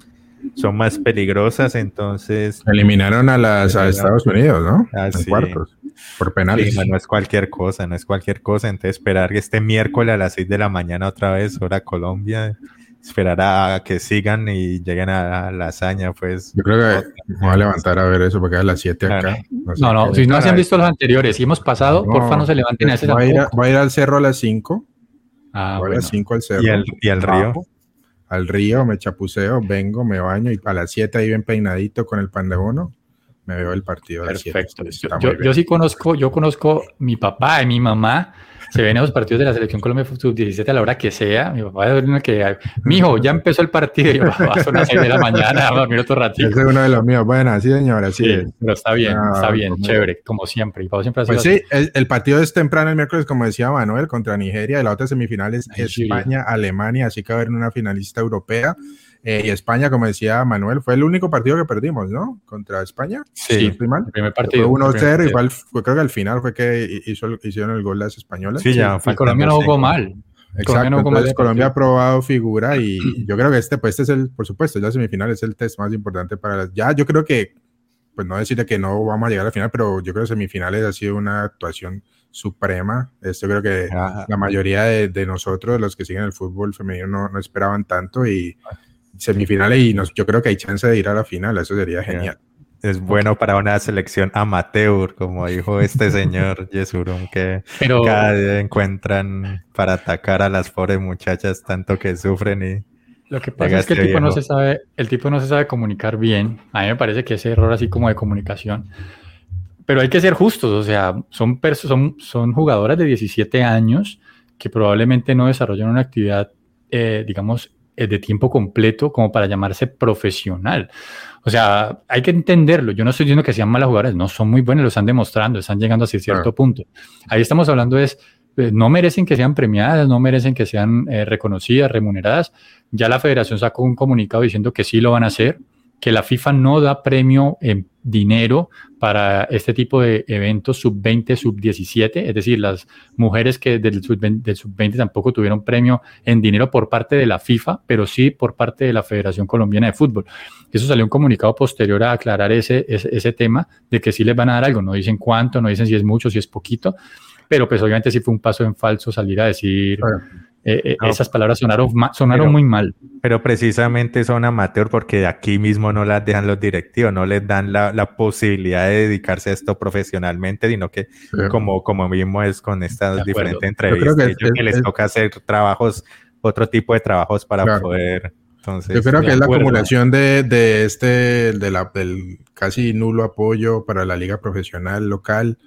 [SPEAKER 4] son más peligrosas, entonces...
[SPEAKER 3] Eliminaron a las a Estados Unidos, ¿no?
[SPEAKER 4] Ah, cuartos, por penales. no es cualquier cosa, no es cualquier cosa, entonces esperar que este miércoles a las 6 de la mañana otra vez, hora Colombia, esperar a que sigan y lleguen a la hazaña, pues.
[SPEAKER 3] Yo creo que me voy a levantar a ver eso porque a las 7 acá.
[SPEAKER 1] No, no, si no se han visto los anteriores y hemos pasado, porfa no se levanten a ese
[SPEAKER 3] voy a, ir voy a ir al cerro a las 5. Ah, voy a las 5 al cerro.
[SPEAKER 4] ¿Y al, y al río?
[SPEAKER 3] Al río, me chapuceo, vengo, me baño y a las 7 ahí bien peinadito con el pan de uno. Me veo el partido.
[SPEAKER 1] Perfecto. yo, yo sí conozco, yo conozco mi papá y mi mamá se ven los partidos de la selección Colombia Sub-17 a la hora que sea. Mi papá es uno que, mijo, ya empezó el partido. Y yo, a son las 6 de la mañana, a dormir otro ratito.
[SPEAKER 3] Ese es uno de los míos. Bueno, sí, señora, sí. sí
[SPEAKER 1] pero está bien, ah, está bien, chévere, como siempre. Y siempre
[SPEAKER 3] pues sí, el, partido es temprano el miércoles, como decía Manuel, contra Nigeria. Y la otra semifinal es España, Alemania. Así que va a haber una finalista europea. Eh, y España, como decía Manuel, fue el único partido que perdimos, ¿no? Contra España.
[SPEAKER 1] Sí, el
[SPEAKER 3] primer partido. Fue 1-0, igual fue, creo que al final fue que hizo, hicieron el gol las españolas.
[SPEAKER 1] Sí, ya. Fue Colombia no jugó mal.
[SPEAKER 3] Exacto, Colombia, entonces, Colombia ha probado figura y yo creo que este, pues este es el, por supuesto, la semifinal es el test más importante para las, ya yo creo que, pues no decirle que no vamos a llegar a la final, pero yo creo que semifinales ha sido una actuación suprema. Esto creo que la mayoría de, de, nosotros, los que siguen el fútbol femenino, no, no esperaban tanto y semifinales y nos, yo creo que hay chance de ir a la final, eso sería genial.
[SPEAKER 4] Es bueno para una selección amateur, como dijo este señor Yesurum, que cada día encuentran para atacar a las pobres muchachas tanto que sufren y
[SPEAKER 1] lo que pasa es que el tipo, no se sabe, el tipo no se sabe comunicar bien. A mí me parece que ese error así como de comunicación. Pero hay que ser justos, o sea, son, son, son jugadoras de 17 años que probablemente no desarrollan una actividad, eh, digamos, de tiempo completo como para llamarse profesional. O sea, hay que entenderlo. Yo no estoy diciendo que sean malas jugadoras, no, son muy buenas, lo están demostrando, están llegando a cierto punto. Ahí estamos hablando es, eh, no merecen que sean premiadas, no merecen que sean eh, reconocidas, remuneradas. Ya la federación sacó un comunicado diciendo que sí lo van a hacer, que la FIFA no da premio en dinero para este tipo de eventos sub-20, sub-17, es decir, las mujeres que del sub-20 tampoco tuvieron premio en dinero por parte de la FIFA, pero sí por parte de la Federación Colombiana de Fútbol. Eso salió un comunicado posterior a aclarar ese, ese, tema de que sí les van a dar algo, no dicen cuánto, no dicen si es mucho, si es poquito, pero pues obviamente sí fue un paso en falso salir a decir... Eh, eh, esas palabras sonaron, sonaron muy mal.
[SPEAKER 4] Pero precisamente son amateur porque aquí mismo no las dejan los directivos, no les dan la, la posibilidad de dedicarse a esto profesionalmente, sino que como, como mismo es con estas diferentes entrevistas, que, les toca hacer trabajos, otro tipo de trabajos para poder
[SPEAKER 3] Entonces, Yo creo que es la acumulación de, de este, de la, del casi nulo apoyo para la liga profesional local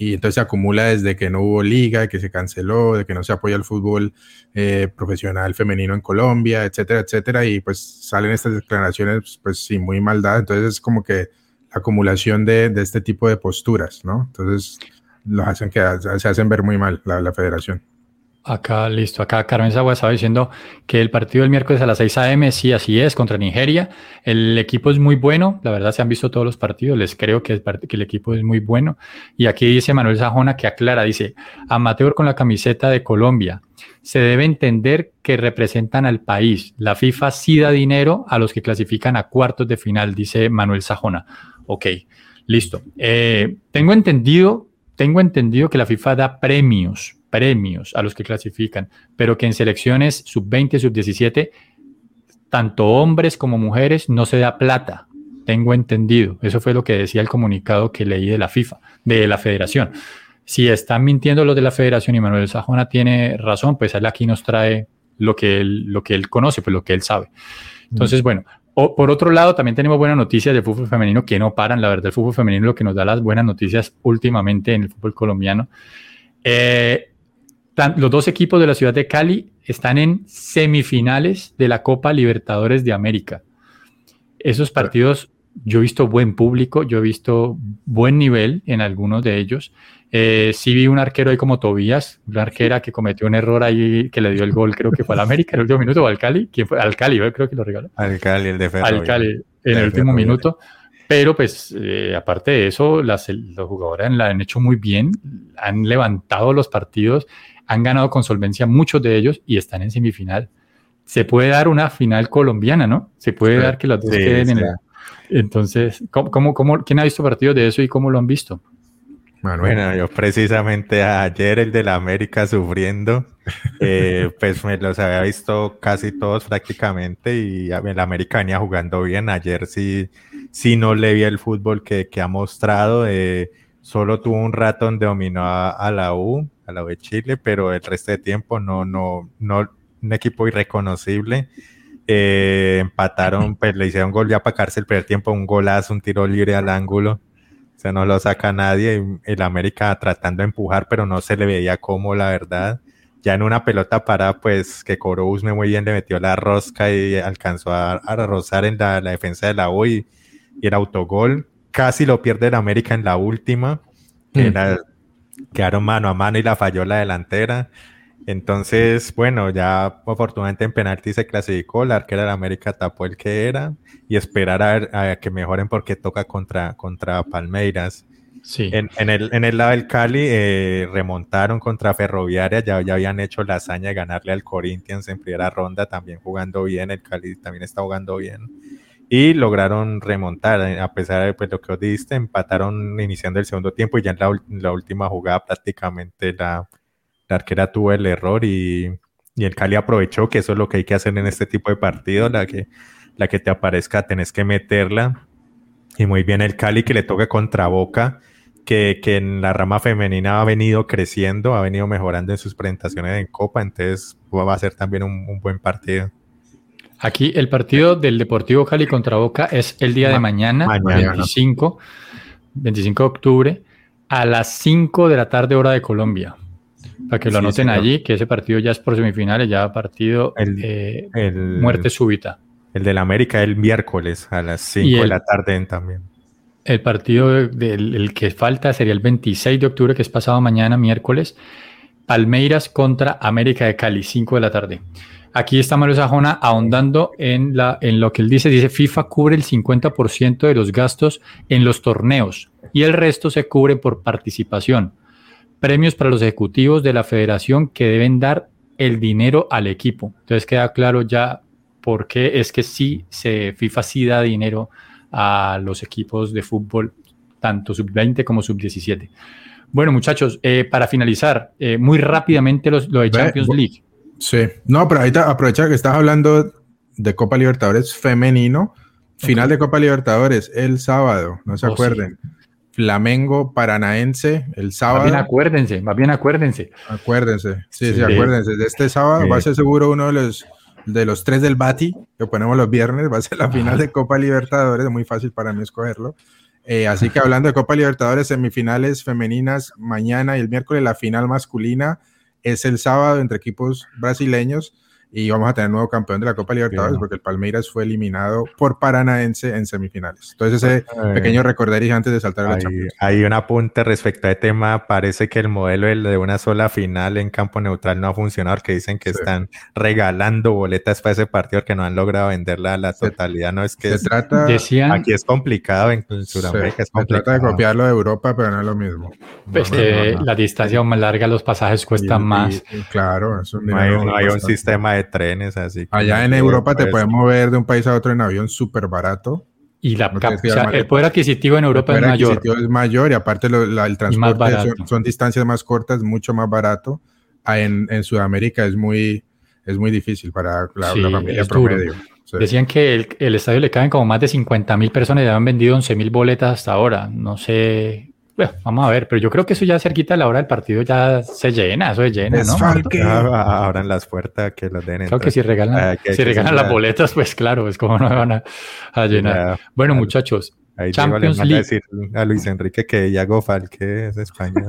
[SPEAKER 3] y entonces se acumula desde que no hubo liga, que se canceló, de que no se apoya el fútbol eh, profesional femenino en Colombia, etcétera, etcétera, y pues salen estas declaraciones pues sin muy maldad, entonces es como que la acumulación de, de este tipo de posturas, ¿no? Entonces los hacen que se hacen ver muy mal la, la federación.
[SPEAKER 1] Acá, listo. Acá Carmen Sagua estaba diciendo que el partido del miércoles a las 6 a.m., sí, así es, contra Nigeria. El equipo es muy bueno. La verdad, se han visto todos los partidos. Les creo que, el equipo es muy bueno. Y aquí dice Manuel Sajona que aclara, dice, amateur con la camiseta de Colombia. Se debe entender que representan al país. La FIFA sí da dinero a los que clasifican a cuartos de final, dice Manuel Sajona. Ok, listo. Eh, tengo entendido, tengo entendido que la FIFA da premios premios a los que clasifican, pero que en selecciones sub-20, sub-17, tanto hombres como mujeres, no se da plata. Tengo entendido. Eso fue lo que decía el comunicado que leí de la FIFA, de la federación. Si están mintiendo los de la federación y Manuel Sajona tiene razón, pues él aquí nos trae lo que él, lo que él conoce, pues lo que él sabe. Entonces, bueno, por otro lado, también tenemos buenas noticias del fútbol femenino que no paran. La verdad, el fútbol femenino es lo que nos da las buenas noticias últimamente en el fútbol colombiano. Eh, los dos equipos de la ciudad de Cali están en semifinales de la Copa Libertadores de América. Esos partidos, yo he visto buen público, yo he visto buen nivel en algunos de ellos. Eh, sí vi un arquero ahí como Tobías, una arquera que cometió un error ahí que le dio el gol, creo que fue al América en el último minuto o al Cali. ¿Quién fue? Al Cali, yo creo que lo regaló.
[SPEAKER 4] Al Cali, el de
[SPEAKER 1] Al Cali, en el, último minuto. Pero pues eh, aparte de eso, las, los jugadores la han hecho muy bien, han levantado los partidos han ganado con solvencia muchos de ellos y están en semifinal. Se puede dar una final colombiana, ¿no? Se puede dar que los dos queden en el... Entonces, ¿cómo, cómo, quién ha visto partidos de eso y cómo lo han visto?
[SPEAKER 4] Bueno, yo precisamente ayer el de la América sufriendo, eh, pues me los había visto casi todos prácticamente y el América venía jugando bien. Ayer sí, sí no le vi el fútbol que, que ha mostrado. Eh, solo tuvo un rato donde dominó a, la U, a la de Chile, pero el resto de tiempo no, no, no, un equipo irreconocible. Eh, empataron, pues le hicieron gol ya para cárcel el primer tiempo, un golazo, un tiro libre al ángulo. O no lo saca nadie. El América tratando de empujar, pero no se le veía cómo, la verdad. Ya en una pelota parada, pues que cobró Usme muy bien, le metió la rosca y alcanzó a, rozar en la, defensa de la U y, y el autogol casi lo pierde el América en la última, mm. Quedaron mano a mano y la falló la delantera. Entonces, bueno, ya afortunadamente en penalti se clasificó, la arquera del América tapó el que era y esperar a, que mejoren porque toca contra, contra Palmeiras. Sí. En, el, en el lado del Cali eh, remontaron contra Ferroviaria, ya, ya habían hecho la hazaña de ganarle al Corinthians en primera ronda, también jugando bien, el Cali también está jugando bien y lograron remontar, eh, a pesar de pues, lo que os diste, empataron iniciando el segundo tiempo y ya en la, última jugada prácticamente la, arquera tuvo el error y, el Cali aprovechó, que eso es lo que hay que hacer en este tipo de partidos, la que, la que te aparezca tenés que meterla. Y muy bien el Cali que le toca contra Boca, que, en la rama femenina ha venido creciendo, ha venido mejorando en sus presentaciones en Copa, entonces va a ser también un buen partido.
[SPEAKER 1] Aquí el partido del Deportivo Cali contra Boca es el día de mañana, 25, 25 de octubre, a las 5 de la tarde hora de Colombia. Para que lo anoten allí, que ese partido ya es por semifinales, ya partido eh, el, muerte súbita.
[SPEAKER 4] El del América el miércoles a las 5 de la tarde también.
[SPEAKER 1] El partido del que falta sería el 26 de octubre, que es pasado mañana, miércoles. Palmeiras contra América de Cali, 5 de la tarde. Aquí está Mario Sajona ahondando en, la, en lo que él dice. Dice, FIFA cubre el 50% de los gastos en los torneos y el resto se cubre por participación. Premios para los ejecutivos de la federación que deben dar el dinero al equipo. Entonces queda claro ya por qué es que sí, se, FIFA sí da dinero a los equipos de fútbol, tanto sub-20 como sub-17. Bueno, muchachos, eh, para finalizar, eh, muy rápidamente lo de Champions League.
[SPEAKER 3] Sí, no, pero ahorita aprovecha que estás hablando de Copa Libertadores femenino. Final de Copa Libertadores el sábado, no se oh, acuerden. Flamengo Paranaense el sábado.
[SPEAKER 1] Más bien acuérdense, más bien acuérdense.
[SPEAKER 3] Acuérdense, sí, sí, acuérdense. De este sábado va a ser seguro uno de los, de los tres del Bati, que ponemos los viernes, va a ser la final de Copa Libertadores, es muy fácil para mí escogerlo. Eh, así que hablando de Copa Libertadores, semifinales femeninas mañana y el miércoles, la final masculina es el sábado entre equipos brasileños y vamos a tener nuevo campeón de la Copa Libertadores porque el Palmeiras fue eliminado por Paranaense en semifinales. Entonces ese pequeño recordaría antes de saltar a la Champions.
[SPEAKER 4] Hay un apunte respecto a este tema, parece que el modelo de una sola final en campo neutral no ha funcionado, que dicen que están regalando boletas para ese partido que no han logrado venderla a la totalidad, no es que
[SPEAKER 3] se trata,
[SPEAKER 4] decían, aquí es complicado, en Sudamérica es complicado.
[SPEAKER 3] Se trata de copiarlo de Europa, pero no es lo mismo.
[SPEAKER 1] Pues que la distancia más larga, los pasajes cuestan más.
[SPEAKER 3] claro,
[SPEAKER 4] no hay, no hay un sistema de trenes, así.
[SPEAKER 3] Allá en Europa te puedes mover de un país a otro en avión súper barato.
[SPEAKER 1] Y la, el poder adquisitivo en Europa es mayor.
[SPEAKER 3] es mayor y aparte el transporte son, distancias más cortas, mucho más barato. Ah, en, en, Sudamérica es muy, es muy difícil para la, familia promedio.
[SPEAKER 1] Decían que el, el, estadio le caben como más de 50 mil personas y han vendido 11 mil boletas hasta ahora. No sé bueno, vamos a ver, pero yo creo que eso ya cerquita a la hora del partido ya se llena, eso es llena, ¿no?
[SPEAKER 4] Ah, abran las puertas que los den.
[SPEAKER 1] Creo que si regalan, ah, si regalan las boletas, pues claro, es como no van a, llenar. bueno, muchachos,
[SPEAKER 4] Ahí Champions League. A, decir a Luis Enrique que Yago Falque es español.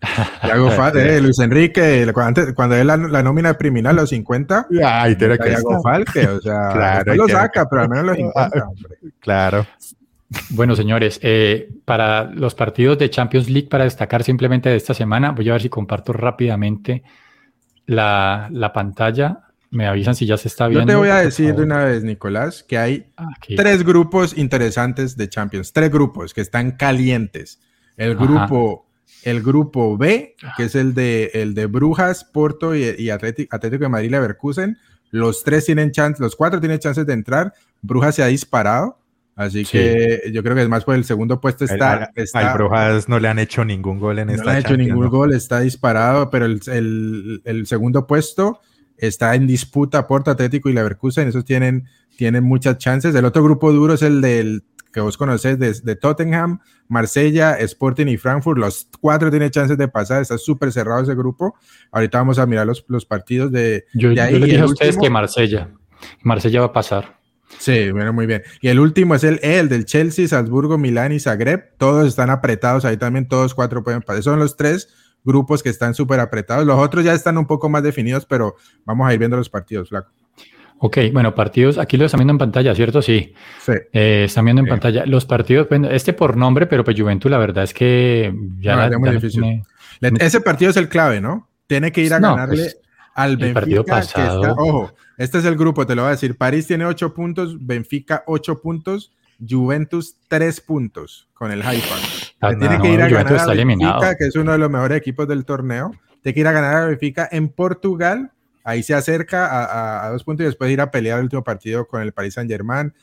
[SPEAKER 3] Falque, eh, Luis Enrique, cuando, cuando es la, la, nómina criminal, los 50,
[SPEAKER 4] Ay, tiene que
[SPEAKER 3] Yago Falque, o sea, claro, lo saca, pero al menos los 50, hombre.
[SPEAKER 4] Claro.
[SPEAKER 1] Bueno, señores, eh, para los partidos de Champions League, para destacar simplemente de esta semana, voy a ver si comparto rápidamente la, pantalla. Me avisan si ya se está viendo.
[SPEAKER 3] Yo te voy a decir de una vez, Nicolás, que hay tres grupos interesantes de Champions, tres grupos que están calientes. El grupo, el grupo B, que es el de, el de Brujas, Porto y, Atlético, Atlético de Madrid, Leverkusen. Los tres tienen chance, los cuatro tienen chances de entrar. Brujas se ha disparado. Así que yo creo que es más por el segundo puesto está.
[SPEAKER 4] Al, Brujas no le han hecho ningún gol en esta
[SPEAKER 3] No le han hecho ningún gol, está disparado, pero el, el, el, segundo puesto está en disputa Porto Atlético y Leverkusen. Esos tienen, tienen muchas chances. El otro grupo duro es el del que vos conocés de, Tottenham, Marsella, Sporting y Frankfurt. Los cuatro tienen chances de pasar. Está súper cerrado ese grupo. Ahorita vamos a mirar los, los partidos de,
[SPEAKER 1] yo,
[SPEAKER 3] de
[SPEAKER 1] ahí. Yo le dije a ustedes que Marsella. Marsella va a pasar.
[SPEAKER 3] Sí, bueno, muy bien. Y el último es el, el del Chelsea, Salzburgo, Milán y Zagreb. Todos están apretados ahí también, todos cuatro pueden pasar. Son los tres grupos que están súper apretados. Los otros ya están un poco más definidos, pero vamos a ir viendo los partidos, Flaco.
[SPEAKER 1] Ok, bueno, partidos, aquí lo están viendo en pantalla, ¿cierto? Sí.
[SPEAKER 3] Sí.
[SPEAKER 1] Eh, están viendo en pantalla los partidos, bueno, este por nombre, pero pues Juventus la verdad es que ya,
[SPEAKER 3] no, muy difícil. Ese partido es el clave, ¿no? Tiene que ir a ganarle pues, al Benfica, que está, ojo, este es el grupo, te lo voy a decir. París tiene 8 puntos, Benfica 8 puntos, Juventus 3 puntos con el Haifa. Ah, tiene que ir a ganar a Benfica, que es uno de los mejores equipos del torneo. Tiene que ir a ganar a Benfica en Portugal. Ahí se acerca a, dos puntos y después ir a pelear el último partido con el Paris Saint Germain.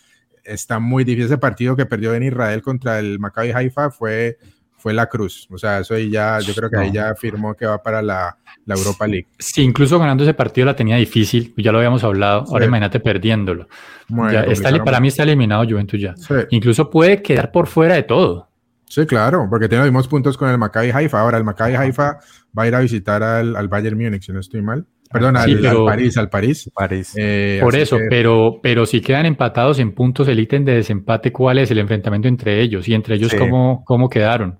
[SPEAKER 3] Está muy difícil ese partido que perdió en Israel contra el Maccabi Haifa. Fue fue la cruz. O sea, eso ahí ya, yo creo que ahí ya afirmó que va para la, Europa League.
[SPEAKER 1] Sí, incluso ganando ese partido la tenía difícil, ya lo habíamos hablado. Ahora imagínate perdiéndolo. para mí está eliminado Juventus ya. Incluso puede quedar por fuera de todo.
[SPEAKER 3] Sí, claro, porque tiene los mismos puntos con el Maccabi Haifa. Ahora el Maccabi Haifa va a ir a visitar al, Bayern Múnich, si no estoy mal. Perdón, al, París, al París.
[SPEAKER 4] París.
[SPEAKER 1] Eh, por eso, pero, pero si quedan empatados en puntos el ítem de desempate, ¿cuál es el enfrentamiento entre ellos? Y entre ellos, ¿cómo, cómo quedaron?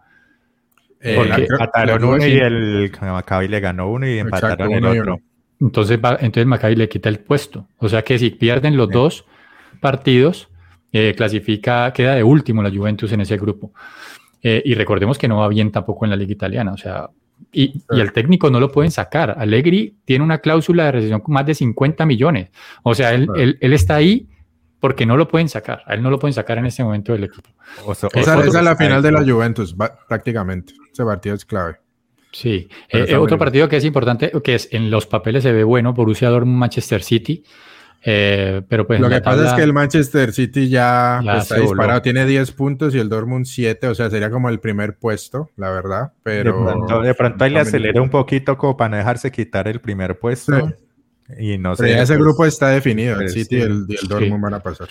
[SPEAKER 4] Eh, Porque empataron uno y el Maccabi le ganó uno y empataron el otro.
[SPEAKER 1] Entonces, entonces Maccabi le quita el puesto. O sea que si pierden los dos partidos, eh, clasifica, queda de último la Juventus en ese grupo. Eh, y recordemos que no va bien tampoco en la liga italiana. O sea, y, y, el técnico no lo pueden sacar. Allegri tiene una cláusula de rescisión con más de 50 millones. O sea, él, él, él está ahí porque no lo pueden sacar. A él no lo pueden sacar en este momento del equipo.
[SPEAKER 3] esa, es la final de la Juventus, prácticamente. Ese partido es clave.
[SPEAKER 1] Sí. Eh, otro partido que es importante, que es en los papeles se ve bueno, Borussia Dortmund, Manchester City. Eh, pero pues
[SPEAKER 3] lo que pasa es que el Manchester City ya, está disparado, tiene 10 puntos y el Dortmund 7, o sea, sería como el primer puesto, la verdad, pero...
[SPEAKER 4] De pronto, ahí le acelera un poquito como para no dejarse quitar el primer puesto. Y no
[SPEAKER 3] Pero ese grupo está definido, el City y el, Dortmund van a pasar.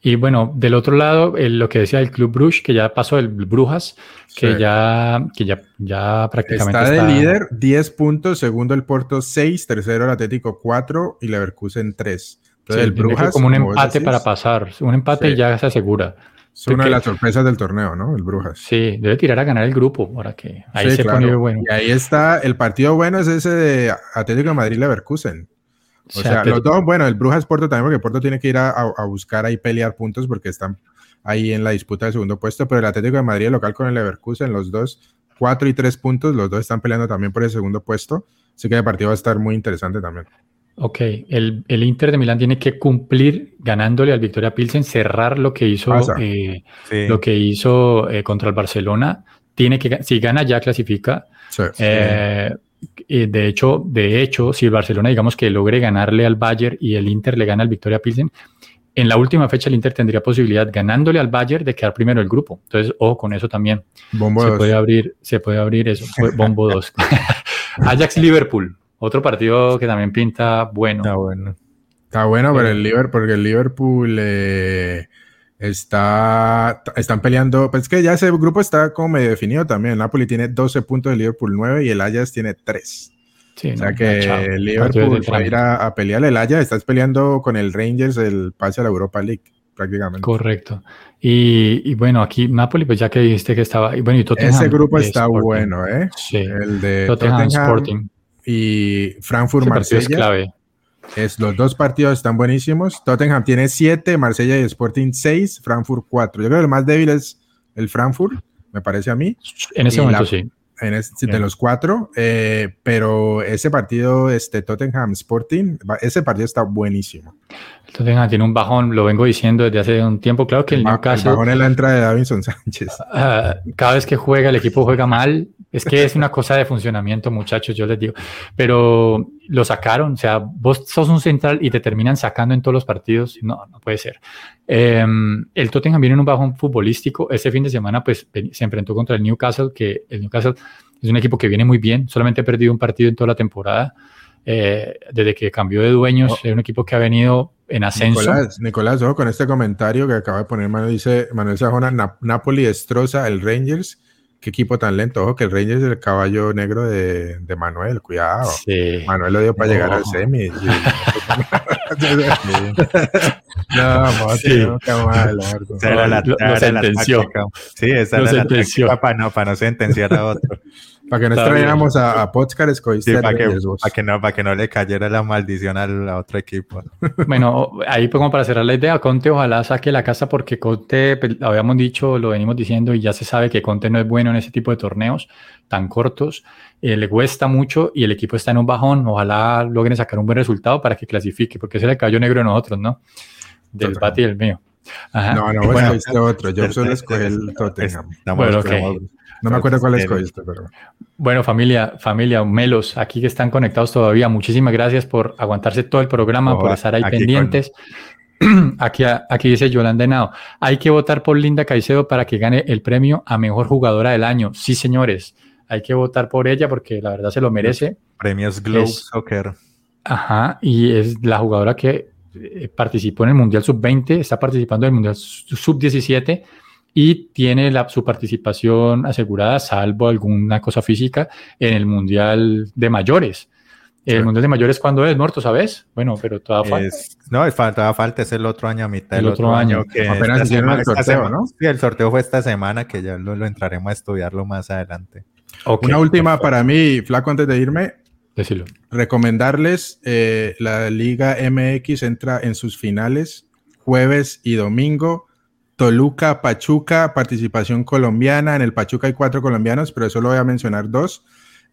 [SPEAKER 1] Y bueno, del otro lado, lo que decía el Club Bruges, que ya pasó el Brujas, que ya, que ya, ya prácticamente
[SPEAKER 3] está, de líder, 10 puntos, segundo el Porto 6, tercero el Atlético 4 y Leverkusen 3.
[SPEAKER 1] Entonces el Brujas como un empate para pasar, un empate y ya se asegura.
[SPEAKER 3] Es una de las sorpresas del torneo, ¿no? El Brujas.
[SPEAKER 1] Sí, debe tirar a ganar el grupo, ahora que ahí se pone bueno.
[SPEAKER 3] Y ahí está, el partido bueno es ese de Atlético de Madrid-Leverkusen. O sea, los dos, bueno, el Brujas Porto también, porque Porto tiene que ir a, buscar ahí pelear puntos porque están ahí en la disputa del segundo puesto, pero el Atlético de Madrid, el local con el Leverkusen, los dos, cuatro y tres puntos, los dos están peleando también por el segundo puesto, así que el partido va a estar muy interesante también.
[SPEAKER 1] Ok, el, el Inter de Milán tiene que cumplir ganándole al Victoria Pilsen, cerrar lo que hizo, eh, lo que hizo eh, contra el Barcelona. Tiene que, si gana ya clasifica. Sí, eh, de hecho, de hecho, si el Barcelona, digamos que logre ganarle al Bayern y el Inter le gana al Victoria Pilsen, en la última fecha el Inter tendría posibilidad, ganándole al Bayern, de quedar primero el grupo. Entonces, ojo con eso también.
[SPEAKER 3] Bombo
[SPEAKER 1] se puede abrir, se puede abrir eso. Bombo 2. Ajax Liverpool, otro partido que también pinta bueno.
[SPEAKER 3] Está bueno. Está bueno, pero el Liverpool, porque el Liverpool eh, Está, están peleando, pues es que ya ese grupo está como medio definido también. Napoli tiene 12 puntos, el Liverpool 9 y el Ajax tiene 3. o sea que el Liverpool va a ir a, pelear. El Ajax estás peleando con el Rangers el pase a la Europa League prácticamente.
[SPEAKER 1] Correcto. Y, bueno, aquí Napoli, pues ya que dijiste que estaba. Y bueno, y
[SPEAKER 3] Tottenham, Ese grupo está bueno, ¿eh? Sí. El de Tottenham, Sporting. Y Frankfurt Marsella. Es clave. Es, los dos partidos están buenísimos. Tottenham tiene 7, Marsella y Sporting 6, Frankfurt 4. Yo creo que el más débil es el Frankfurt, me parece a mí.
[SPEAKER 1] En ese momento sí.
[SPEAKER 3] En de los cuatro, eh, pero ese partido, este Tottenham Sporting, ese partido está buenísimo.
[SPEAKER 1] Tottenham tiene un bajón, lo vengo diciendo desde hace un tiempo. Claro que el, Newcastle.
[SPEAKER 3] El bajón en la entrada de Davinson Sánchez.
[SPEAKER 1] Ah, cada vez que juega, el equipo juega mal. Es que es una cosa de funcionamiento, muchachos, yo les digo. Pero lo sacaron, o sea, vos sos un central y te terminan sacando en todos los partidos. No, no puede ser. Em, el Tottenham viene en un bajón futbolístico. Ese fin de semana, pues se enfrentó contra el Newcastle, que el Newcastle es un equipo que viene muy bien. Solamente ha perdido un partido en toda la temporada. Eh, desde que cambió de dueños, oh. es un equipo que ha venido en ascenso.
[SPEAKER 3] Nicolás, Nicolás, ojo con este comentario que acaba de poner Manuel, dice Manuel Sajona, Napoli destroza el Rangers qué equipo tan lento. Ojo que el Rangers es el caballo negro de, de Manuel, cuidado. Manuel lo dio para llegar al semi.
[SPEAKER 4] no, sí. no, mal,
[SPEAKER 1] lo, lo, sentenció.
[SPEAKER 4] Sí, esa era la para no, para no sentenciar a otro.
[SPEAKER 3] para que no extrañáramos a, a Potscar
[SPEAKER 4] sí, para, que, no, para que no le cayera la maldición al otro equipo.
[SPEAKER 1] Bueno, ahí pues como para cerrar la idea, Conte ojalá saque la casa porque Conte, pues, habíamos dicho, lo venimos diciendo y ya se sabe que Conte no es bueno en ese tipo de torneos tan cortos. Eh, le cuesta mucho y el equipo está en un bajón. Ojalá logren sacar un buen resultado para que clasifique, porque ese es el caballo negro de nosotros, ¿no? Del Pati y el mío.
[SPEAKER 3] No, no, bueno, este otro. Yo solo escogí el Tottenham. Bueno, No me acuerdo cuál escogiste, pero.
[SPEAKER 1] Bueno, familia, familia, Melos, aquí que están conectados todavía, muchísimas gracias por aguantarse todo el programa, por estar ahí pendientes. Aquí, aquí dice Yolanda Henao, hay que votar por Linda Caicedo para que gane el premio a mejor jugadora del año. Sí, señores, hay que votar por ella porque la verdad se lo merece.
[SPEAKER 4] Premios Globe Soccer.
[SPEAKER 1] Ajá, y es la jugadora que eh, participó en el Mundial Sub-20, está participando en el Mundial Sub-17 y tiene la, su participación asegurada, salvo alguna cosa física, en el Mundial de Mayores. El Mundial de Mayores, ¿cuándo es, muerto, sabes? Bueno, pero todavía falta.
[SPEAKER 4] no, falta, falta, es el otro año a mitad.
[SPEAKER 1] El, otro, año. que
[SPEAKER 3] apenas hicieron el sorteo, ¿no?
[SPEAKER 4] Sí, el sorteo fue esta semana, que ya lo, lo entraremos a estudiarlo más adelante.
[SPEAKER 3] Una última para mí, Flaco, antes de irme.
[SPEAKER 1] Decirlo.
[SPEAKER 3] Recomendarles, eh, la Liga MX entra en sus finales jueves y domingo. Toluca, Pachuca, participación colombiana. En el Pachuca hay cuatro colombianos, pero solo voy a mencionar dos.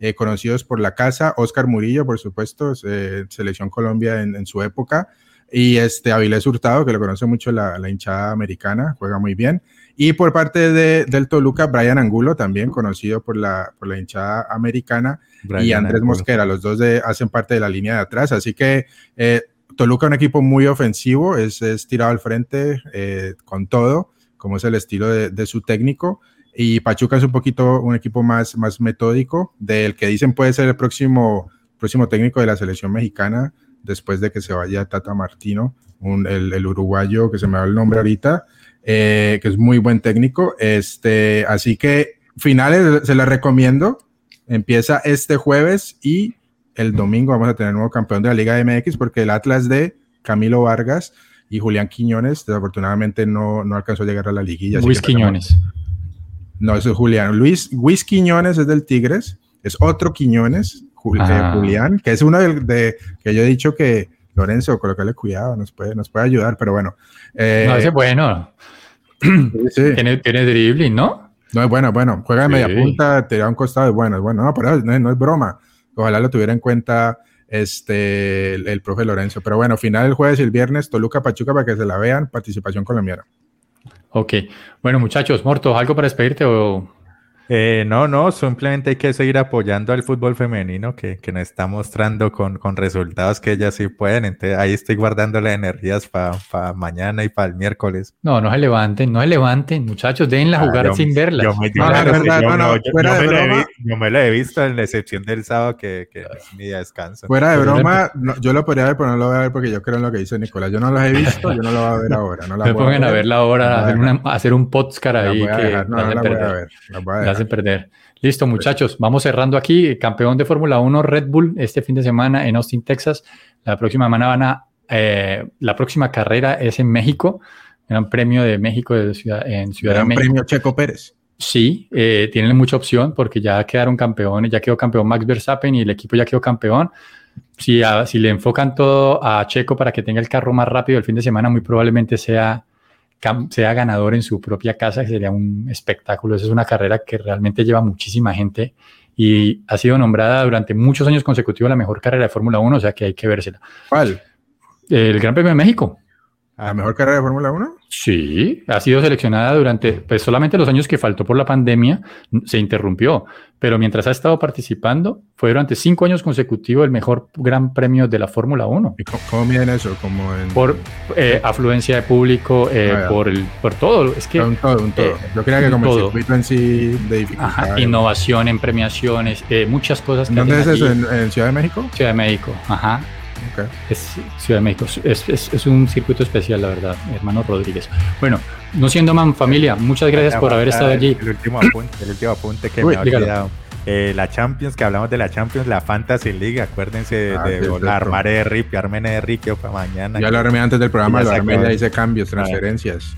[SPEAKER 3] Eh, conocidos por la casa, Oscar Murillo, por supuesto, eh, Selección Colombia en, su época, y este Avilés Hurtado, que lo conoce mucho la, la hinchada americana, juega muy bien. Y por parte de, del Toluca, Brian Angulo, también conocido por la, por la hinchada americana, y Andrés Mosquera, los dos de, hacen parte de la línea de atrás. Así que eh, Toluca, un equipo muy ofensivo, es, es tirado al frente eh, con todo, como es el estilo de, su técnico. Y Pachuca es un poquito un equipo más, más metódico, del que dicen puede ser el próximo, próximo técnico de la selección mexicana, después de que se vaya Tata Martino, el, uruguayo que se me da el nombre ahorita, eh, que es muy buen técnico. Este, así que finales se les recomiendo. Empieza este jueves y el domingo vamos a tener nuevo campeón de la Liga MX porque el Atlas de Camilo Vargas y Julián Quiñones desafortunadamente no, no alcanzó a llegar a la liguilla.
[SPEAKER 1] Luis Quiñones.
[SPEAKER 3] No, eso es Julián. Luis, Luis Quiñones es del Tigres, es otro Quiñones, ah. Julián, que es uno de, que yo he dicho que Lorenzo, colocarle cuidado, nos puede, nos puede ayudar, pero bueno.
[SPEAKER 1] Eh, no, ese es bueno. Tiene, tiene dribbling, ¿no?
[SPEAKER 3] No es bueno, bueno, juega de media punta, te da un costado, es bueno, es bueno, no, pero no, no es broma. Ojalá lo tuviera en cuenta este, el, profe Lorenzo. Pero bueno, final el jueves y el viernes, Toluca Pachuca para que se la vean, participación colombiana.
[SPEAKER 1] Ok, bueno muchachos, Morto, ¿algo para despedirte o
[SPEAKER 4] eh, no, no, simplemente hay que seguir apoyando al fútbol femenino que, que nos está mostrando con, con, resultados que ellas sí pueden. Entonces ahí estoy guardando las energías para mañana y para el miércoles.
[SPEAKER 1] No, no se levanten, no se levanten, muchachos, déjenla ah, jugar sin verla. Yo, me,
[SPEAKER 4] la he visto en la excepción del sábado que, que es mi descanso.
[SPEAKER 3] Fuera de broma, yo lo podría ver, pero no lo voy a ver porque yo creo en lo que dice Nicolás. Yo no lo he visto, yo no lo voy a ver ahora. No la
[SPEAKER 1] me pongan a, verla ahora, hacer, hacer, un podcast ahí. que no, la voy a ver. La voy a ver perder. Listo, muchachos, vamos cerrando aquí. Campeón de Fórmula 1 Red Bull este fin de semana en Austin, Texas. La próxima semana van a, eh, la próxima carrera es en México, Gran Premio de México de ciudad, en Ciudad
[SPEAKER 3] Gran
[SPEAKER 1] de México.
[SPEAKER 3] Premio Checo Pérez.
[SPEAKER 1] Sí, eh, tienen mucha opción porque ya quedaron campeones, ya quedó campeón Max Verstappen y el equipo ya quedó campeón. Si, si le enfocan todo a Checo para que tenga el carro más rápido el fin de semana, muy probablemente sea sea ganador en su propia casa, sería un espectáculo. Esa es una carrera que realmente lleva muchísima gente y ha sido nombrada durante muchos años consecutivos la mejor carrera de Fórmula 1, o sea que hay que vérsela.
[SPEAKER 3] ¿Cuál?
[SPEAKER 1] El Gran Premio de México.
[SPEAKER 3] ¿La mejor carrera de Fórmula 1?
[SPEAKER 1] Sí, ha sido seleccionada durante, pues solamente los años que faltó por la pandemia se interrumpió, pero mientras ha estado participando, fue durante cinco años consecutivos el mejor gran premio de la Fórmula 1.
[SPEAKER 3] ¿Y cómo, miden eso? Como
[SPEAKER 1] Por eh, afluencia de público, eh, ah, por, el, por todo. Es que,
[SPEAKER 3] un todo, un todo. Eh, Yo creía que como el circuito en sí de dificultad.
[SPEAKER 1] innovación en premiaciones, muchas cosas.
[SPEAKER 3] Que ¿Dónde es eso? ¿En Ciudad de México?
[SPEAKER 1] Ciudad de México, ajá. Es Ciudad de México. Es, es, un circuito especial, la verdad, hermano Rodríguez. Bueno, no siendo man familia, muchas gracias por haber estado allí.
[SPEAKER 4] El último apunte, el último apunte que me ha olvidado. Eh, la Champions, que hablamos de la Champions, la Fantasy League, acuérdense de, ah, de armar de Ripio, armen de Ripio para mañana.
[SPEAKER 3] Ya lo armé antes del programa, lo armé ya hice cambios, transferencias.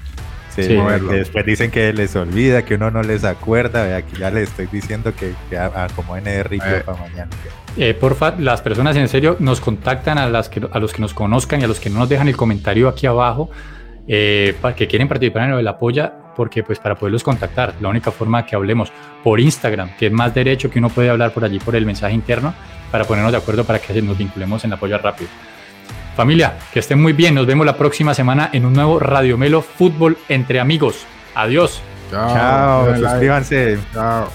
[SPEAKER 4] Sí, después dicen que les olvida, que uno no les acuerda. Aquí ya les estoy diciendo que, que acomoden de Ripio para mañana.
[SPEAKER 1] Eh, porfa, las personas en serio nos contactan a, las que, a los que nos conozcan y a los que no nos dejan el comentario aquí abajo eh, para que quieren participar en el apoya, porque pues para poderlos contactar, la única forma que hablemos por Instagram, que es más derecho que uno puede hablar por allí por el mensaje interno, para ponernos de acuerdo para que nos vinculemos en el apoyo rápido. Familia, que estén muy bien, nos vemos la próxima semana en un nuevo Radio Melo Fútbol entre amigos. Adiós.
[SPEAKER 4] Chao, Chao suscríbanse. Chao.